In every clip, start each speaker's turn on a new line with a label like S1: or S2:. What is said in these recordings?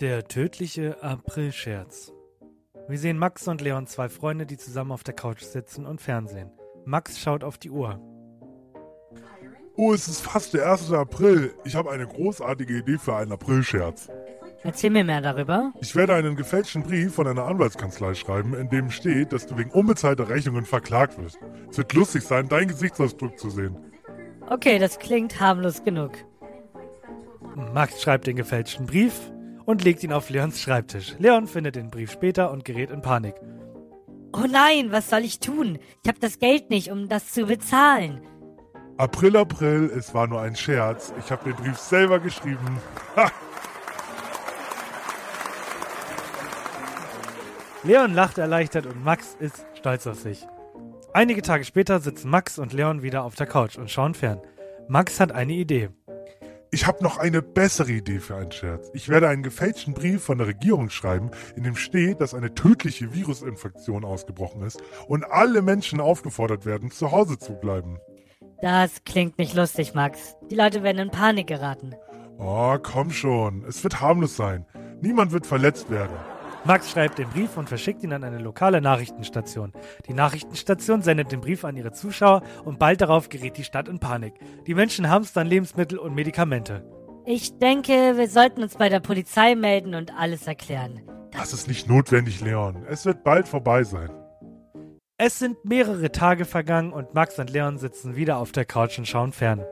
S1: Der tödliche Aprilscherz. Wir sehen Max und Leon, zwei Freunde, die zusammen auf der Couch sitzen und Fernsehen. Max schaut auf die Uhr.
S2: Oh, es ist fast der 1. April. Ich habe eine großartige Idee für einen Aprilscherz.
S3: Erzähl mir mehr darüber.
S2: Ich werde einen gefälschten Brief von einer Anwaltskanzlei schreiben, in dem steht, dass du wegen unbezahlter Rechnungen verklagt wirst. Es wird lustig sein, deinen Gesichtsausdruck zu sehen.
S3: Okay, das klingt harmlos genug.
S1: Max schreibt den gefälschten Brief und legt ihn auf Leons Schreibtisch. Leon findet den Brief später und gerät in Panik.
S3: Oh nein, was soll ich tun? Ich habe das Geld nicht, um das zu bezahlen.
S2: April, April, es war nur ein Scherz. Ich habe den Brief selber geschrieben.
S1: Leon lacht erleichtert und Max ist stolz auf sich. Einige Tage später sitzen Max und Leon wieder auf der Couch und schauen fern. Max hat eine Idee.
S2: Ich habe noch eine bessere Idee für einen Scherz. Ich werde einen gefälschten Brief von der Regierung schreiben, in dem steht, dass eine tödliche Virusinfektion ausgebrochen ist und alle Menschen aufgefordert werden, zu Hause zu bleiben.
S3: Das klingt nicht lustig, Max. Die Leute werden in Panik geraten.
S2: Oh, komm schon. Es wird harmlos sein. Niemand wird verletzt werden.
S1: Max schreibt den Brief und verschickt ihn an eine lokale Nachrichtenstation. Die Nachrichtenstation sendet den Brief an ihre Zuschauer und bald darauf gerät die Stadt in Panik. Die Menschen hamstern Lebensmittel und Medikamente.
S3: Ich denke, wir sollten uns bei der Polizei melden und alles erklären.
S2: Das ist nicht notwendig, Leon. Es wird bald vorbei sein.
S1: Es sind mehrere Tage vergangen und Max und Leon sitzen wieder auf der Couch und schauen fern.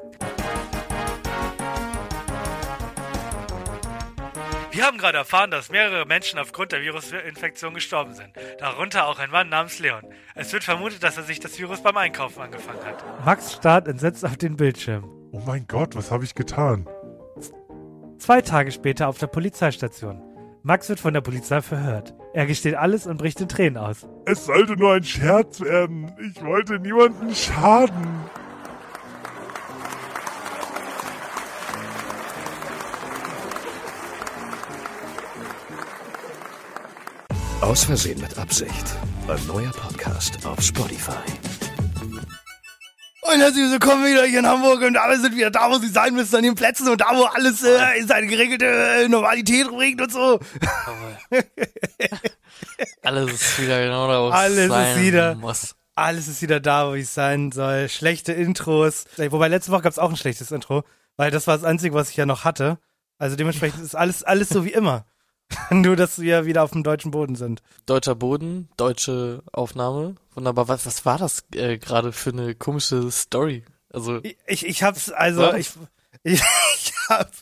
S1: Wir haben gerade erfahren, dass mehrere Menschen aufgrund der Virusinfektion gestorben sind. Darunter auch ein Mann namens Leon. Es wird vermutet, dass er sich das Virus beim Einkaufen angefangen hat. Max starrt entsetzt auf den Bildschirm.
S2: Oh mein Gott, was habe ich getan?
S1: Zwei Tage später auf der Polizeistation. Max wird von der Polizei verhört. Er gesteht alles und bricht in Tränen aus.
S2: Es sollte nur ein Scherz werden. Ich wollte niemandem schaden.
S4: Aus Versehen mit Absicht. Ein neuer Podcast auf Spotify.
S5: Und herzlich willkommen wieder hier in Hamburg und alle sind wieder da, wo sie sein müssen, an den Plätzen und da, wo alles äh, in seine geregelte äh, Normalität bringt und so.
S6: Alles ist wieder genau da, wo es
S1: Alles ist
S6: sein
S1: wieder-
S6: muss.
S1: Alles ist wieder da, wo es sein soll. Schlechte Intros. Wobei letzte Woche gab es auch ein schlechtes Intro, weil das war das Einzige, was ich ja noch hatte. Also dementsprechend ist alles, alles so wie immer. Nur, dass wir wieder auf dem deutschen Boden sind.
S6: Deutscher Boden, deutsche Aufnahme. Wunderbar. Was, was war das äh, gerade für eine komische Story? Also,
S1: Ich, ich, hab's, also,
S6: Was?
S1: ich, ich, ich hab,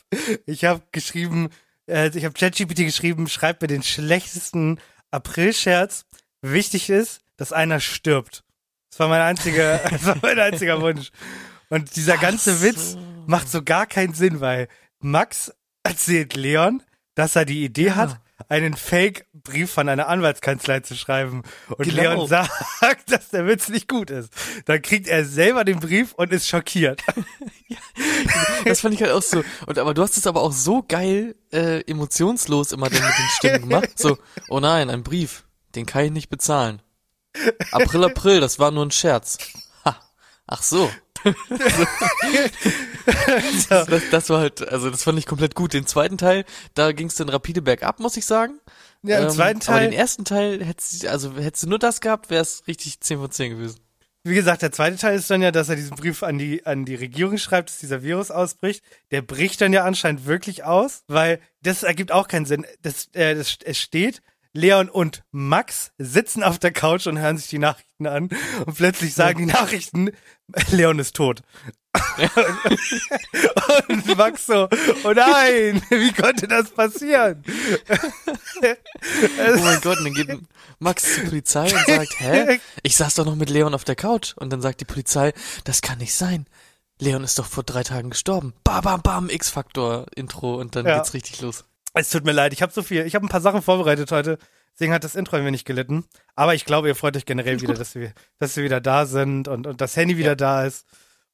S1: ich hab geschrieben, äh, ich hab ChatGPT geschrieben, schreib mir den schlechtesten Aprilscherz. Wichtig ist, dass einer stirbt. Das war mein einziger, das war mein einziger Wunsch. Und dieser ganze
S6: Ach
S1: Witz
S6: so.
S1: macht so gar keinen Sinn, weil Max erzählt Leon, dass er die Idee hat, einen Fake-Brief von einer Anwaltskanzlei zu schreiben. Und
S6: Genau.
S1: Leon sagt, dass der Witz nicht gut ist. Dann kriegt er selber den Brief und ist schockiert.
S6: das fand ich halt auch so. Und aber du hast es aber auch so geil äh, emotionslos immer dann mit den Stimmen gemacht. So, oh nein, ein Brief, den kann ich nicht bezahlen. April, April, das war nur ein Scherz. Ha, ach so. das, das war halt, also das fand ich komplett gut. Den zweiten Teil, da ging es dann rapide bergab, muss ich sagen.
S1: Ja, im
S6: Ähm,
S1: zweiten
S6: Aber
S1: Teil,
S6: den ersten Teil, hättest, also hättest du nur das gehabt, wäre es richtig 10 von 10 gewesen.
S1: wie gesagt, der zweite Teil ist dann ja, dass er diesen Brief an die, an die Regierung schreibt, dass dieser Virus ausbricht. Der bricht dann ja anscheinend wirklich aus, weil das ergibt auch keinen Sinn. Das, äh, das, es steht, Leon und Max sitzen auf der Couch und hören sich die Nachrichten an und plötzlich sagen die Nachrichten, Leon ist tot. und Max so, oh nein, wie konnte das passieren?
S6: Oh mein Gott, und dann geht Max zur Polizei und sagt, hä? Ich saß doch noch mit Leon auf der Couch. Und dann sagt die Polizei, das kann nicht sein. Leon ist doch vor drei Tagen gestorben. Bam, bam, bam, X-Faktor-Intro und dann
S1: Ja.
S6: geht's richtig los.
S1: Es tut mir leid, ich habe so viel, ich habe ein paar Sachen vorbereitet heute, deswegen hat das Intro ein wenig gelitten. Aber ich glaube, ihr freut euch generell wieder, dass wir, dass wir wieder da sind und, und das Handy wieder da ist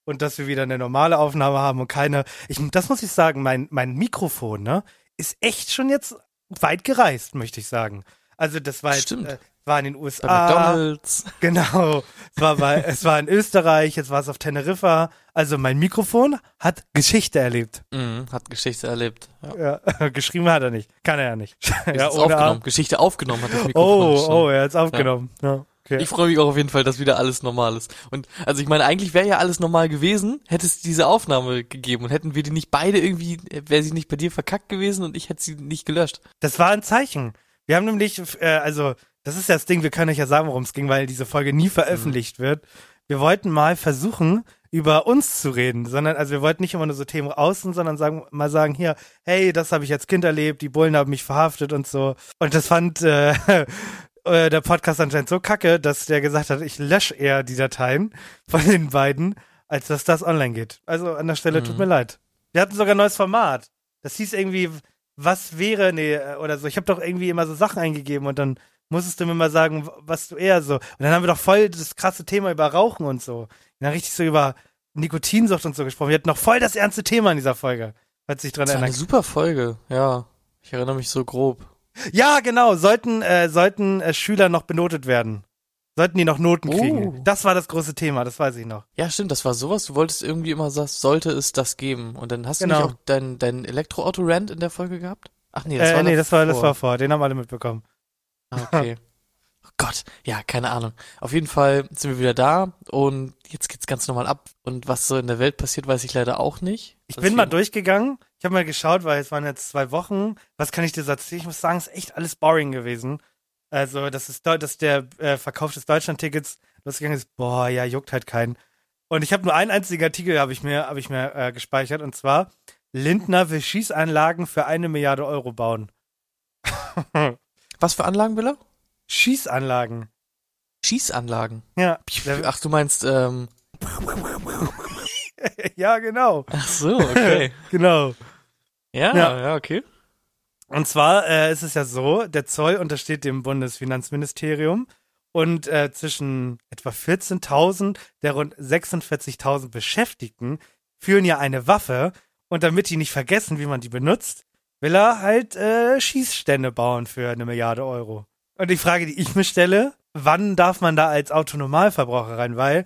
S1: und dass wir wieder eine normale Aufnahme haben und keine. Ich, das muss ich sagen, mein, mein Mikrofon, ne, ist echt schon jetzt weit gereist, möchte ich sagen. Also das war jetzt,
S6: Stimmt.
S1: äh, war in den
S6: Bei
S1: USA.
S6: McDonalds.
S1: Genau. Es war, bei, es war in Österreich, jetzt war es auf Teneriffa. Also mein Mikrofon hat Geschichte erlebt.
S6: Mhm, hat Geschichte erlebt. Ja.
S1: Ja, geschrieben hat er nicht. Kann er ja nicht.
S6: Ist
S1: ja,
S6: aufgenommen. Geschichte aufgenommen hat das Mikrofon.
S1: Oh,
S6: schon.
S1: oh, er hat's aufgenommen. Ja. okay.
S6: Ich freue mich auch auf jeden Fall, dass wieder alles normal ist. Und also ich meine, eigentlich wäre ja alles normal gewesen, hätte es diese Aufnahme gegeben und hätten wir die nicht beide irgendwie, wäre sie nicht bei dir verkackt gewesen und ich hätte sie nicht gelöscht.
S1: Das war ein Zeichen. Wir haben nämlich, äh, also, das ist ja das Ding, wir können euch ja sagen, worum es ging, weil diese Folge nie veröffentlicht wird. Wir wollten mal versuchen, über uns zu reden, sondern, also wir wollten nicht immer nur so Themen außen, sondern sagen, mal sagen, hier, hey, das habe ich als Kind erlebt, die Bullen haben mich verhaftet und so. Und das fand äh, äh, der Podcast anscheinend so kacke, dass der gesagt hat, ich lösche eher die Dateien von den beiden, als dass das online geht. Also an der Stelle tut
S6: Mhm.
S1: mir leid. Wir hatten sogar ein neues Format. Das hieß irgendwie, was wäre, nee, äh, oder so. Ich habe doch irgendwie immer so Sachen eingegeben und dann musstest du mir mal sagen, was du eher so. Und dann haben wir doch voll das krasse Thema über Rauchen und so. Und dann richtig so über Nikotinsucht und so gesprochen. Wir hatten noch voll das ernste Thema in dieser Folge. Falls sich dran
S6: Das war eine super Folge, ja. Ich erinnere mich so grob.
S1: Ja, genau. Sollten, äh, sollten äh, Schüler noch benotet werden? Sollten die noch Noten
S6: Oh.
S1: kriegen? Das war das große Thema, das weiß ich noch.
S6: Ja, stimmt, das war sowas. Du wolltest irgendwie immer sagen, sollte es das geben. Und dann hast du
S1: Genau.
S6: nicht auch dein, dein Elektroauto-Rant in der Folge gehabt? Ach nee, das
S1: äh,
S6: war
S1: nee, das war, das war vor. Den haben alle mitbekommen.
S6: Ah, okay. Oh Gott, ja, keine Ahnung. Auf jeden Fall sind wir wieder da und jetzt geht's ganz normal ab. Und was so in der Welt passiert, weiß ich leider auch nicht.
S1: Ich bin mal durchgegangen. Ich habe mal geschaut, weil es waren jetzt zwei Wochen. Was kann ich dir so erzählen? Ich muss sagen, es ist echt alles boring gewesen. Also, das ist dass der äh, Verkauf des Deutschland-Tickets losgegangen ist. Boah, ja, juckt halt keinen. Und ich habe nur einen einzigen Artikel, habe ich mir, habe ich mir äh, gespeichert. Und zwar Lindner will Schießanlagen für eine Milliarde Euro bauen.
S6: Was für Anlagen will er?
S1: Schießanlagen.
S6: Schießanlagen.
S1: Ja.
S6: Ach, du meinst, ähm,
S1: ja, genau.
S6: ach so, okay.
S1: Genau.
S6: Ja,
S1: Ja.
S6: ja, okay.
S1: Und zwar äh, ist es ja so, der Zoll untersteht dem Bundesfinanzministerium und äh, zwischen etwa 14.000 der rund 46.000 Beschäftigten führen ja eine Waffe und damit die nicht vergessen, wie man die benutzt, will er halt äh, Schießstände bauen für eine Milliarde Euro. Und die Frage, die ich mir stelle, wann darf man da als Autonormalverbraucher rein? Weil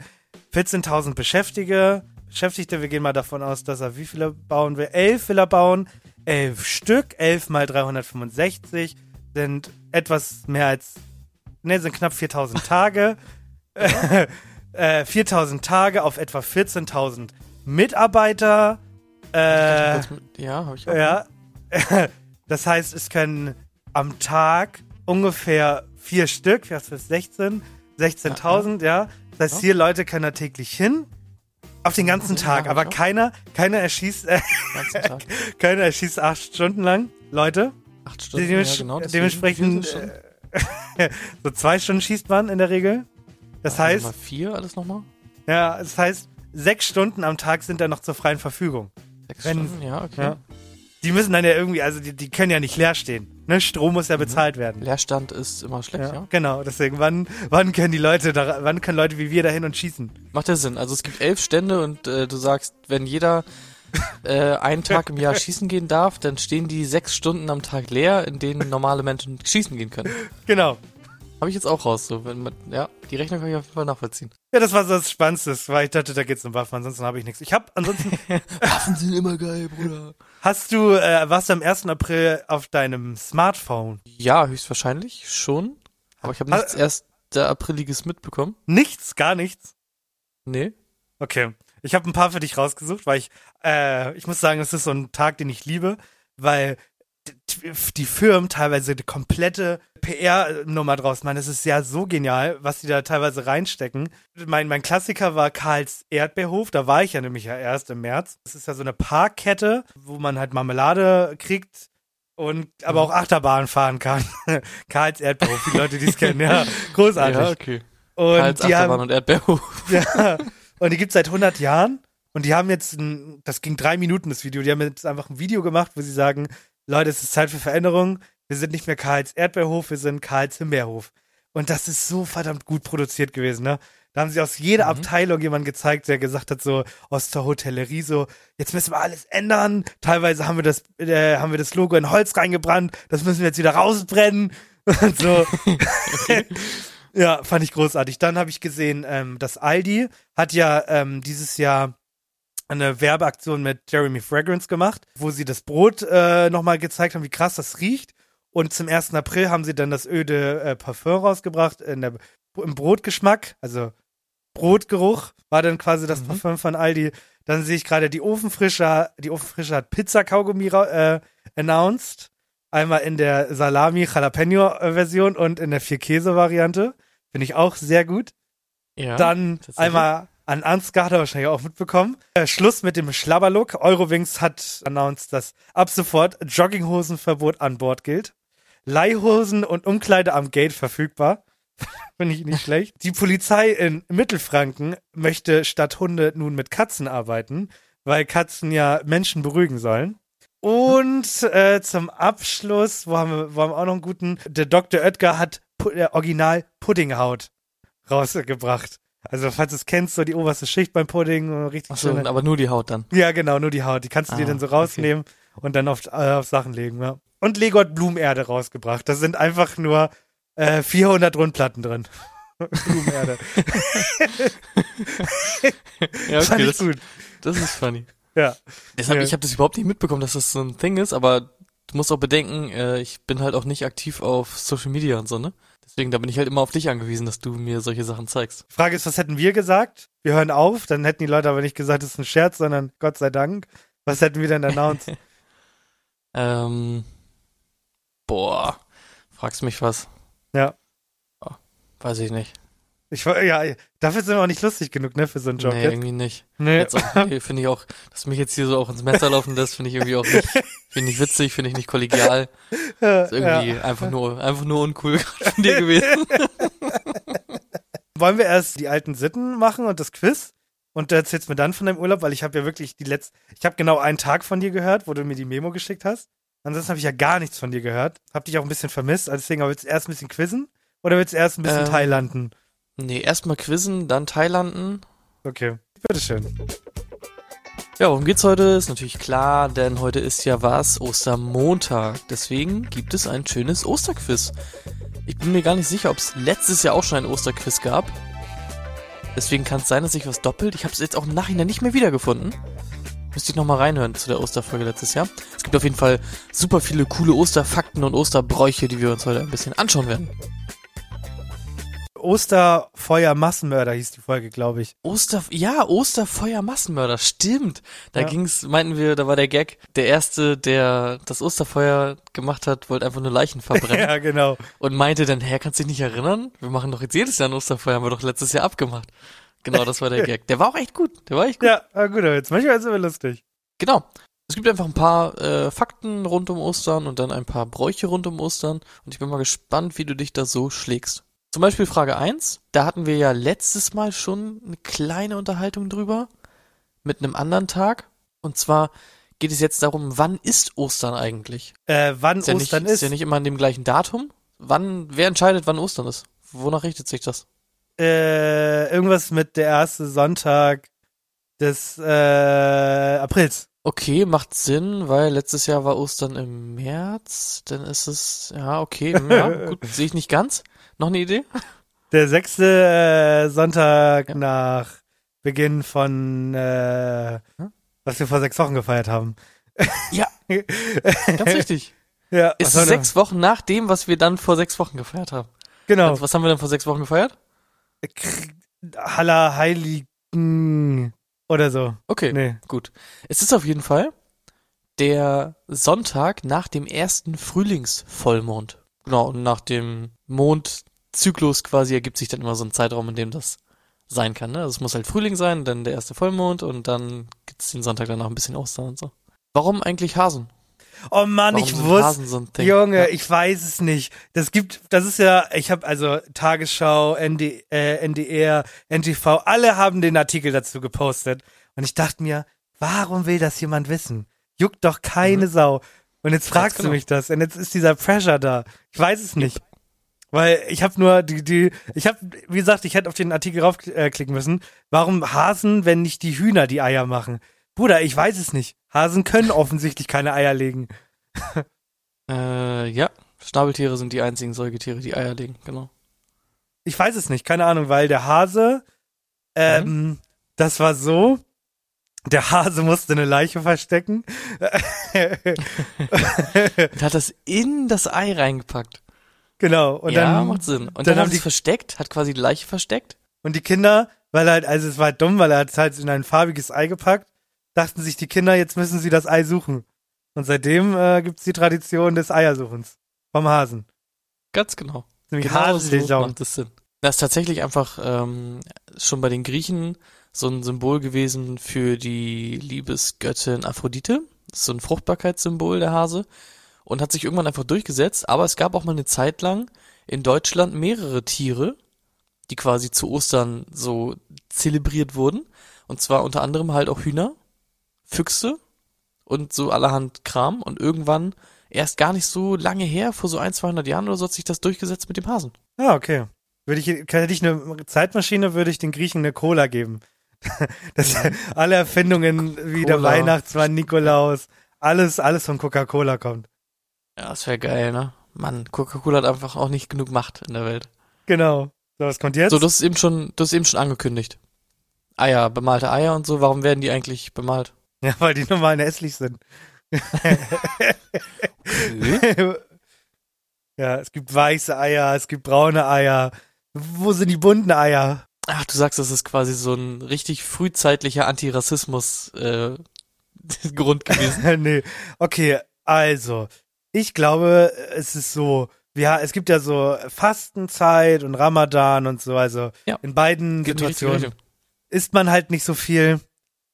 S1: 14.000 Beschäftigte, Beschäftigte, wir gehen mal davon aus, dass er wie viele bauen will? Elf will er bauen. Elf Stück, elf mal 365 sind etwas mehr als, ne, sind knapp 4000 Tage. äh, 4000 Tage auf etwa 14.000 Mitarbeiter. Äh,
S6: ja, habe ich auch.
S1: ja. Das heißt, es können am Tag ungefähr vier Stück, was ist 16? 16.000, ja. Das heißt, vier Leute können da täglich hin. Auf den ganzen
S6: Ja,
S1: Tag. Aber keiner, keiner erschießt, äh, keiner erschießt acht Stunden lang. Leute.
S6: Acht Stunden,
S1: Dements
S6: ja, genau.
S1: dementsprechend, äh, so zwei Stunden schießt man in der Regel. Das
S6: Also
S1: heißt,
S6: mal vier, alles nochmal?
S1: ja, das heißt, sechs Stunden am Tag sind dann noch zur freien Verfügung.
S6: Sechs
S1: Wenn-
S6: Stunden, ja, okay.
S1: Ja. Die müssen dann ja irgendwie, also die, die können ja nicht leer stehen. Ne? Strom muss ja bezahlt werden.
S6: Leerstand ist immer schlecht,
S1: Ja,
S6: ja.
S1: Genau, deswegen, wann, wann können die Leute da, wann können Leute wie wir dahin und schießen?
S6: Macht ja Sinn. Also es gibt elf Stände und äh, du sagst, wenn jeder äh, einen Tag im Jahr schießen gehen darf, dann stehen die sechs Stunden am Tag leer, in denen normale Menschen schießen gehen können.
S1: Genau.
S6: Habe ich jetzt auch raus. So, wenn man, ja, die Rechnung kann ich auf jeden Fall nachvollziehen.
S1: Ja, das war so das Spannendste, weil ich dachte, da geht's um Waffen, ansonsten habe ich nichts. Ich habe ansonsten,
S6: Waffen sind immer geil, Bruder.
S1: hast du, äh, warst du am 1. April auf deinem Smartphone?
S6: Ja, höchstwahrscheinlich schon. Aber ich habe nichts
S1: Ah,
S6: erst der Apriliges mitbekommen.
S1: Nichts, gar nichts.
S6: Nee.
S1: Okay. Ich habe ein paar für dich rausgesucht, weil ich, äh, ich muss sagen, es ist so ein Tag, den ich liebe, weil die Firmen teilweise die komplette PR-Nummer draus machen. Es ist ja so genial, was die da teilweise reinstecken. Mein, mein Klassiker war Karls Erdbeerhof. Da war ich ja nämlich ja erst im März. Das ist ja so eine Parkkette, wo man halt Marmelade kriegt und aber auch Achterbahn fahren kann. Karls Erdbeerhof, die Leute, die es kennen, ja. Großartig.
S6: Ja, okay.
S1: und
S6: Karls
S1: die haben,
S6: Achterbahn und Erdbeerhof.
S1: ja. Und die gibt's seit 100 Jahren. Und die haben jetzt, ein, das ging drei Minuten, das Video. Die haben jetzt einfach ein Video gemacht, wo sie sagen, Leute, es ist Zeit für Veränderung. Wir sind nicht mehr Karls Erdbeerhof, wir sind Karls Himbeerhof. Und das ist so verdammt gut produziert gewesen, ne? Da haben sie aus jeder
S6: Mhm.
S1: Abteilung jemanden gezeigt, der gesagt hat, so aus der Hotellerie, so, jetzt müssen wir alles ändern. Teilweise haben wir das, äh, haben wir das Logo in Holz reingebrannt, das müssen wir jetzt wieder rausbrennen. Und so. ja, fand ich großartig. Dann habe ich gesehen, ähm, dass Aldi hat ja ähm, dieses Jahr eine Werbeaktion mit Jeremy Fragrance gemacht, wo sie das Brot äh, nochmal gezeigt haben, wie krass das riecht. Und zum 1. April haben sie dann das öde äh, Parfum rausgebracht in der, im Brotgeschmack, also Brotgeruch war dann quasi das
S6: Mhm.
S1: Parfum von Aldi. Dann sehe ich gerade die Ofenfrische, die Ofenfrische hat Pizza-Kaugummi äh, announced. Einmal in der Salami-Jalapeno-Version und in der Vier-Käse-Variante. Finde ich auch sehr gut.
S6: Ja.
S1: Dann einmal an Ansgar hat er wahrscheinlich auch mitbekommen. Äh, Schluss mit dem Schlabberlook. Eurowings hat announced, dass ab sofort Jogginghosenverbot an Bord gilt. Leihhosen und Umkleide am Gate verfügbar. Finde ich nicht schlecht. Die Polizei in Mittelfranken möchte statt Hunde nun mit Katzen arbeiten, weil Katzen ja Menschen beruhigen sollen. Und äh, zum Abschluss, wo haben, wir, wo haben wir auch noch einen guten, der Dr. Oetker hat Pu äh, Original Puddinghaut rausgebracht. Also falls du es kennst, so die oberste Schicht beim Pudding, äh, richtig
S6: Achso,
S1: schöne-
S6: aber nur die Haut dann.
S1: ja, genau, nur die Haut. Die kannst du dir
S6: Ah,
S1: dann so
S6: okay.
S1: rausnehmen und dann auf, äh, auf Sachen legen. Ja. Und Lego hat Blumenerde rausgebracht. Da sind einfach nur äh, 400 Rundplatten drin. Blumenerde.
S6: Ja,
S1: Fand ich
S6: das,
S1: gut.
S6: das ist funny.
S1: Ja.
S6: Deshalb,
S1: Ja.
S6: ich habe das überhaupt nicht mitbekommen, dass das so ein Thing ist, aber du musst auch bedenken, äh, ich bin halt auch nicht aktiv auf Social Media und so, ne? Deswegen, da bin ich halt immer auf dich angewiesen, dass du mir solche Sachen zeigst.
S1: Frage ist, was hätten wir gesagt? Wir hören auf, dann hätten die Leute aber nicht gesagt, es ist ein Scherz, sondern Gott sei Dank. Was hätten wir denn announced?
S6: Ähm, boah, fragst mich was?
S1: Ja.
S6: Oh, weiß ich nicht.
S1: Ich, ja, dafür sind wir auch nicht lustig genug, ne, für so einen Job
S6: nee,
S1: jetzt.
S6: irgendwie nicht.
S1: Nee.
S6: Nee, finde ich auch, dass mich jetzt hier so auch ins Messer laufen lässt, finde ich irgendwie auch nicht, finde ich witzig, finde ich nicht kollegial. Ist irgendwie
S1: ja.
S6: einfach nur, einfach nur uncool von dir gewesen.
S1: Wollen wir erst die alten Sitten machen und das Quiz? Und du erzählst mir dann von deinem Urlaub, weil ich habe ja wirklich die letzte, ich habe genau einen Tag von dir gehört, wo du mir die Memo geschickt hast. Ansonsten habe ich ja gar nichts von dir gehört. Hab dich auch ein bisschen vermisst. Also deswegen, aber willst du erst ein bisschen quizzen oder willst du erst ein bisschen
S6: Ähm.
S1: Thailanden?
S6: Nee, erstmal quizzen, dann Thailanden.
S1: Okay, bitteschön.
S6: Ja, worum geht's heute? Ist natürlich klar, denn heute ist ja was? Ostermontag. Deswegen gibt es ein schönes Osterquiz. Ich bin mir gar nicht sicher, ob es letztes Jahr auch schon ein Osterquiz gab. Deswegen kann es sein, dass sich was doppelt. Ich habe es jetzt auch im Nachhinein nicht mehr wiedergefunden. Müsste ich nochmal reinhören zu der Osterfolge letztes Jahr. Es gibt auf jeden Fall super viele coole Osterfakten und Osterbräuche, die wir uns heute ein bisschen anschauen werden.
S1: Osterfeuer Massenmörder hieß die Folge, glaube ich.
S6: Oster, ja, Osterfeuer Massenmörder, stimmt. Da
S1: Ja.
S6: ging's, meinten wir, da war der Gag, der erste, der das Osterfeuer gemacht hat, wollte einfach nur Leichen verbrennen
S1: Ja, genau.
S6: und meinte dann, hä, kannst dich nicht erinnern? Wir machen doch jetzt jedes Jahr ein Osterfeuer, haben wir doch letztes Jahr abgemacht. Genau, das war der Gag. Der war auch echt gut, der war echt gut.
S1: Ja, ah, gut, aber jetzt manchmal ist es aber lustig.
S6: Genau. Es gibt einfach ein paar äh, Fakten rund um Ostern und dann ein paar Bräuche rund um Ostern und ich bin mal gespannt, wie du dich da so schlägst. Zum Beispiel Frage 1, da hatten wir ja letztes Mal schon eine kleine Unterhaltung drüber mit einem anderen Tag und zwar geht es jetzt darum, wann ist Ostern eigentlich?
S1: Äh, wann
S6: Ist ja,
S1: Ostern
S6: nicht,
S1: ist?
S6: ist ja nicht immer an dem gleichen Datum. Wann, wer entscheidet, wann Ostern ist? Wonach richtet sich das?
S1: äh, irgendwas mit der erste Sonntag des äh, Aprils.
S6: Okay, macht Sinn, weil letztes Jahr war Ostern im März, dann ist es, ja, okay, ja, gut, sehe ich nicht ganz. Noch eine Idee?
S1: Der sechste äh, Sonntag
S6: Ja.
S1: nach Beginn von äh,
S6: Hm?
S1: was wir vor sechs Wochen gefeiert haben.
S6: Ja. Ganz richtig.
S1: Ja,
S6: ist sechs Wochen nach dem, was wir dann vor sechs Wochen gefeiert haben.
S1: Genau.
S6: Also, was haben wir dann vor sechs Wochen gefeiert?
S1: Haller Heiligen oder so.
S6: Okay,
S1: Nee.
S6: gut. Es ist auf jeden Fall der Sonntag nach dem ersten Frühlingsvollmond. Genau, und nach dem Mondzyklus quasi ergibt sich dann immer so ein Zeitraum, in dem das sein kann. Ne? Also es muss halt Frühling sein, dann der erste Vollmond und dann gibt's den Sonntag danach ein bisschen Ostern und so. Warum eigentlich Hasen?
S1: Oh Mann,
S6: Warum
S1: ich wusste,
S6: so?
S1: Junge,
S6: Ja.
S1: ich weiß es nicht. Das gibt, das ist ja, ich habe also Tagesschau, ND, äh, NDR, NTV, alle haben den Artikel dazu gepostet. Und ich dachte mir, warum will das jemand wissen? Juckt doch keine
S6: Mhm.
S1: Sau. Und jetzt fragst
S6: genau.
S1: du mich das. Und jetzt ist dieser Pressure da. Ich weiß es nicht. Weil ich habe nur die, die, ich habe, wie gesagt, ich hätte auf den Artikel raufklicken müssen. Warum Hasen, wenn nicht die Hühner die Eier machen? Bruder, ich weiß es nicht. Hasen können offensichtlich keine Eier legen.
S6: Äh, ja. Schnabeltiere sind die einzigen Säugetiere, die Eier legen, genau.
S1: Ich weiß es nicht, keine Ahnung, weil der Hase, ähm, das war so, der Hase musste eine Leiche verstecken.
S6: Und hat das in das Ei reingepackt.
S1: Genau. Und
S6: ja,
S1: dann,
S6: macht Sinn. Und
S1: dann
S6: dann,
S1: haben
S6: sie es versteckt, hat quasi die Leiche versteckt.
S1: Und die Kinder, weil halt, also es war halt dumm, weil er hat es halt in ein farbiges Ei gepackt, dachten sich die Kinder, jetzt müssen sie das Ei suchen. Und seitdem äh, gibt's die Tradition des Eiersuchens vom Hasen.
S6: Ganz genau.
S1: Nämlich
S6: Genau so
S1: Hasensaison.
S6: macht das Sinn. Das ist tatsächlich einfach ähm, schon bei den Griechen so ein Symbol gewesen für die Liebesgöttin Aphrodite. Das ist so ein Fruchtbarkeitssymbol, der Hase. Und hat sich irgendwann einfach durchgesetzt. Aber es gab auch mal eine Zeit lang in Deutschland mehrere Tiere, die quasi zu Ostern so zelebriert wurden. Und zwar unter anderem halt auch Hühner, Füchse und so allerhand Kram. Und irgendwann, erst gar nicht so lange her, vor so ein, 200 Jahren oder so, hat sich das durchgesetzt mit dem Hasen.
S1: Ah, okay. Würde ich, hätte ich eine Zeitmaschine, würde ich den Griechen eine Cola geben. Das, alle Erfindungen wie der
S6: Cola.
S1: Weihnachtsmann, Nikolaus, alles, alles von Coca-Cola kommt.
S6: Ja, das wäre geil, ne? Mann, Coca-Cola hat einfach auch nicht genug Macht in der Welt.
S1: Genau. So, was kommt jetzt?
S6: So, du hast es eben schon, hast es eben schon angekündigt. Eier, bemalte Eier und so, warum werden die eigentlich bemalt?
S1: ja, weil die normalen hässlich sind. ja, es gibt weiße Eier, es gibt braune Eier. Wo sind die bunten Eier?
S6: Ach, du sagst, das ist quasi so ein richtig frühzeitlicher Antirassismus äh, Grund gewesen.
S1: nee. Okay, also, ich glaube, es ist so, ja, es gibt ja so Fastenzeit und Ramadan und so, also
S6: Ja.
S1: in beiden
S6: Geht
S1: Situationen isst man halt nicht so viel.